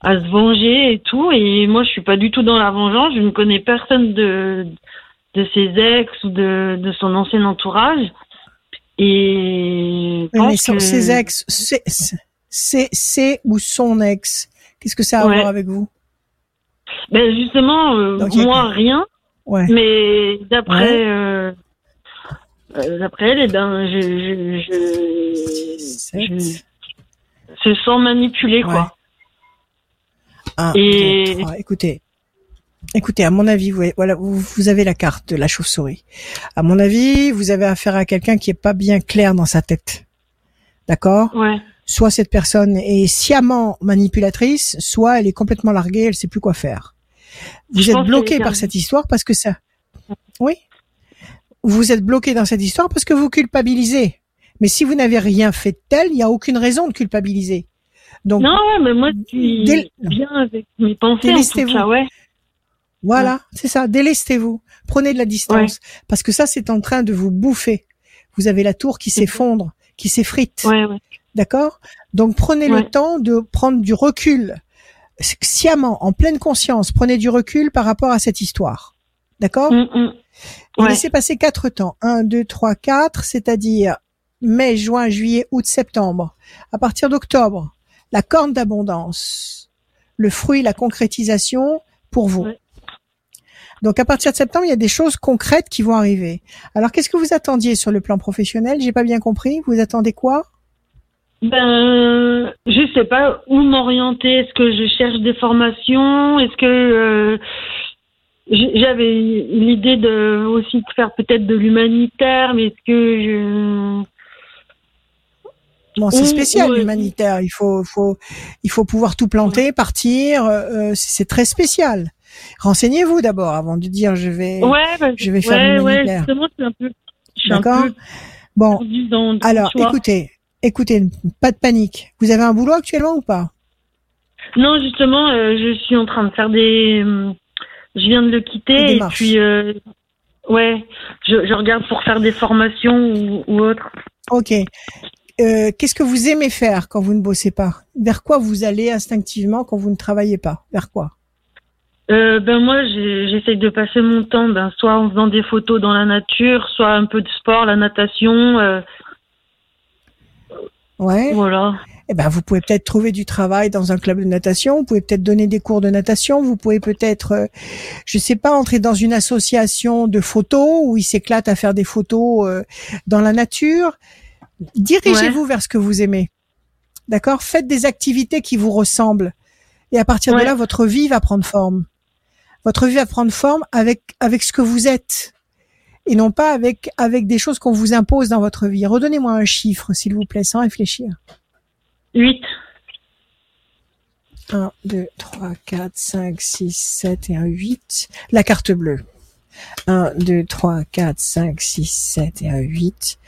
à se venger et tout. Et moi, je suis pas du tout dans la vengeance. Je ne connais personne de de ses ex ou de, de son ancien entourage. Et je mais son- que- ses ex, c'est, c'est, ou son ex. Qu'est-ce que ça a à Ouais. voir avec vous? Ben justement, euh, Donc, y a- moi rien. Ouais. Mais d'après Ouais. euh, euh, d'après elle, eh ben, je, je, je, Sept. je se sens manipulée, quoi. Un, Et- deux, trois. Écoutez, écoutez, à mon avis, vous, voilà, vous, avez la carte de la chauve-souris. À mon avis, vous avez affaire à quelqu'un qui est pas bien clair dans sa tête. D'accord? Ouais. Soit cette personne est sciemment manipulatrice, soit elle est complètement larguée, elle sait plus quoi faire. Vous Je êtes bloqué par cette histoire parce que ça. Oui? Vous êtes bloqué dans cette histoire parce que vous culpabilisez. Mais si vous n'avez rien fait de tel, il n'y a aucune raison de culpabiliser. Donc Non, mais moi, je suis bien avec mes pensées, en tout cas, ouais. Voilà, c'est ça. Délestez-vous. Prenez de la distance. Parce que ça, c'est en train de vous bouffer. Vous avez la tour qui s'effondre, qui s'effrite. Ouais, ouais. D'accord? Donc prenez le temps de prendre du recul. Sciemment, en pleine conscience, prenez du recul par rapport à cette histoire. D'accord? Mm, mm. Et Ouais. laissez passer quatre temps. Un, deux, trois, quatre, c'est-à-dire mai, juin, juillet, août, septembre. À partir d'octobre, la corne d'abondance, le fruit, la concrétisation pour vous. Ouais. Donc à partir de septembre, il y a des choses concrètes qui vont arriver. Alors qu'est-ce que vous attendiez sur le plan professionnel? J'ai pas bien compris. Vous attendez quoi? Ben, je sais pas où m'orienter. Est-ce que je cherche des formations? Est-ce que euh, j'avais l'idée de aussi de faire peut-être de l'humanitaire, mais est-ce que je Bon, c'est spécial euh, l'humanitaire. Il faut, faut, il faut pouvoir tout planter, partir. euh, c'est c'est très spécial. Renseignez-vous d'abord avant de dire je vais. Ouais, bah, je vais faire ouais, ouais, justement, un peu, je suis un D'accord. Bon, dans, dans alors écoutez, écoutez, pas de panique. Vous avez un boulot actuellement ou pas? Non, justement, euh, je suis en train de faire des. hum, Je viens de le quitter et puis euh, ouais, je, je regarde pour faire des formations ou, ou autre. Ok. Euh, Qu'est-ce que vous aimez faire quand vous ne bossez pas? Vers quoi vous allez instinctivement quand vous ne travaillez pas? Vers quoi? Euh, ben moi, j'essaye de passer mon temps, ben soit en faisant des photos dans la nature, soit un peu de sport, la natation, euh, Ouais. voilà. Eh ben, vous pouvez peut-être trouver du travail dans un club de natation. Vous pouvez peut-être donner des cours de natation. Vous pouvez peut-être, euh, je sais pas, entrer dans une association de photos où ils s'éclatent à faire des photos euh, dans la nature. Dirigez-vous vers ce que vous aimez. D'accord? Faites des activités qui vous ressemblent. Et à partir de là, votre vie va prendre forme. Votre vie va prendre forme avec avec ce que vous êtes et non pas avec avec des choses qu'on vous impose dans votre vie. Redonnez-moi un chiffre, s'il vous plaît, sans réfléchir. 8. 1, 2, 3, 4, 5, 6, 7 et un 8. La carte bleue. 1, 2, 3, 4, 5, 6, 7 et un 8.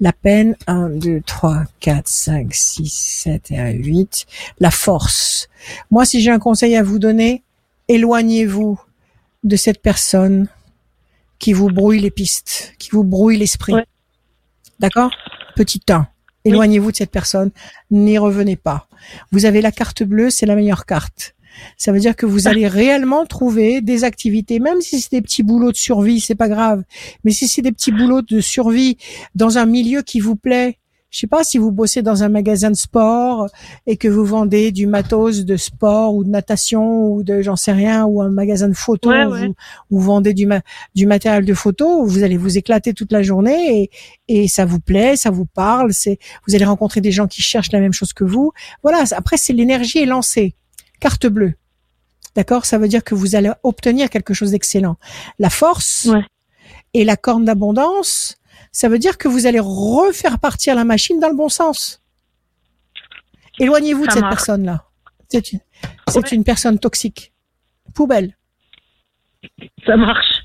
La peine. 1, 2, 3, 4, 5, 6, 7 et un 8. La force. Moi, si j'ai un conseil à vous donner, éloignez-vous de cette personne qui vous brouille les pistes, qui vous brouille l'esprit. D'accord? Petit 1. Éloignez-vous de cette personne, n'y revenez pas. Vous avez la carte bleue, c'est la meilleure carte. Ça veut dire que vous allez réellement trouver des activités, même si c'est des petits boulots de survie, c'est pas grave. Mais si c'est des petits boulots de survie dans un milieu qui vous plaît, je sais pas si vous bossez dans un magasin de sport et que vous vendez du matos de sport ou de natation ou de j'en sais rien ou un magasin de photos Ouais, ouais. Vous, vous vendez du ma- du matériel de photo, vous allez vous éclater toute la journée et, et ça vous plaît, ça vous parle, c'est vous allez rencontrer des gens qui cherchent la même chose que vous. Voilà, après c'est l'énergie est lancée. Carte bleue. D'accord, ça veut dire que vous allez obtenir quelque chose d'excellent. La force et la corne d'abondance, ça veut dire que vous allez refaire partir la machine dans le bon sens. Éloignez-vous de cette personne-là. C'est une, personne toxique. Poubelle. Ça marche.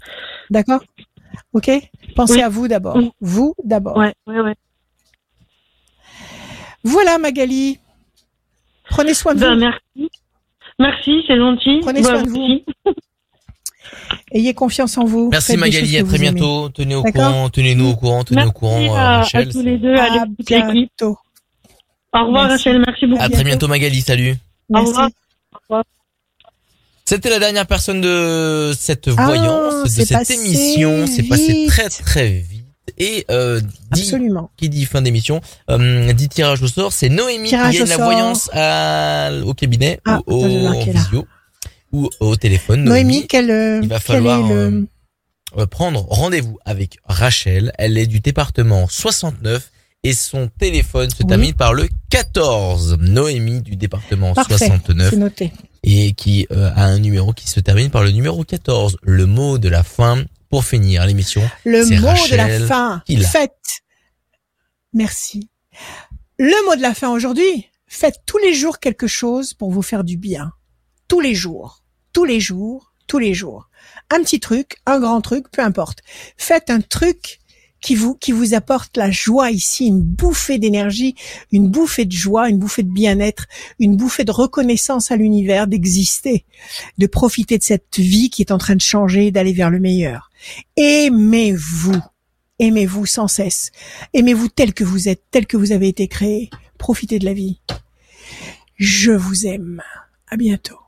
D'accord? Ok? Pensez Oui. à vous d'abord. Oui. Vous d'abord. Ouais, ouais, ouais. Voilà Magali. Prenez soin de Ben, vous. merci. Merci, c'est gentil. Prenez Ben, soin de vous. (laughs) Ayez confiance en vous. Merci Faites Magali, à très bientôt. Tenez au courant, tenez-nous au courant, tenez au courant euh, à, Rachel. tous les deux, à À toute l'équipe. Au revoir Merci. Rachel, merci beaucoup. À très bientôt Magali, salut. Au revoir. C'était la dernière personne de cette Ah, voyance, de cette émission. C'est passé très très vite. Et euh, dit, Absolument. qui dit fin d'émission, euh, dit tirage au sort, c'est Noémie Tirage qui gagne au la sort. voyance à, au cabinet Ah, ou au là. visio ou au téléphone. Noémie, quel, euh, il va quel est le... euh, euh, prendre rendez-vous avec Rachel. Elle est du département 69 et son téléphone se Oui. termine par le 14. Noémie du département Parfait, 69 c'est noté. et qui euh, a un numéro qui se termine par le numéro 14. Le mot de la fin pour finir l'émission. Le mot de la fin. Faites. Merci. Le mot de la fin aujourd'hui. Faites tous les jours quelque chose pour vous faire du bien. Tous les jours. Tous les jours. Tous les jours. Un petit truc, un grand truc, peu importe. Faites un truc qui vous, qui vous apporte la joie ici, une bouffée d'énergie, une bouffée de joie, une bouffée de bien-être, une bouffée de reconnaissance à l'univers d'exister, de profiter de cette vie qui est en train de changer, d'aller vers le meilleur. Aimez-vous. Aimez-vous sans cesse. Aimez-vous tel que vous êtes, tel que vous avez été créé. Profitez de la vie. Je vous aime. À bientôt.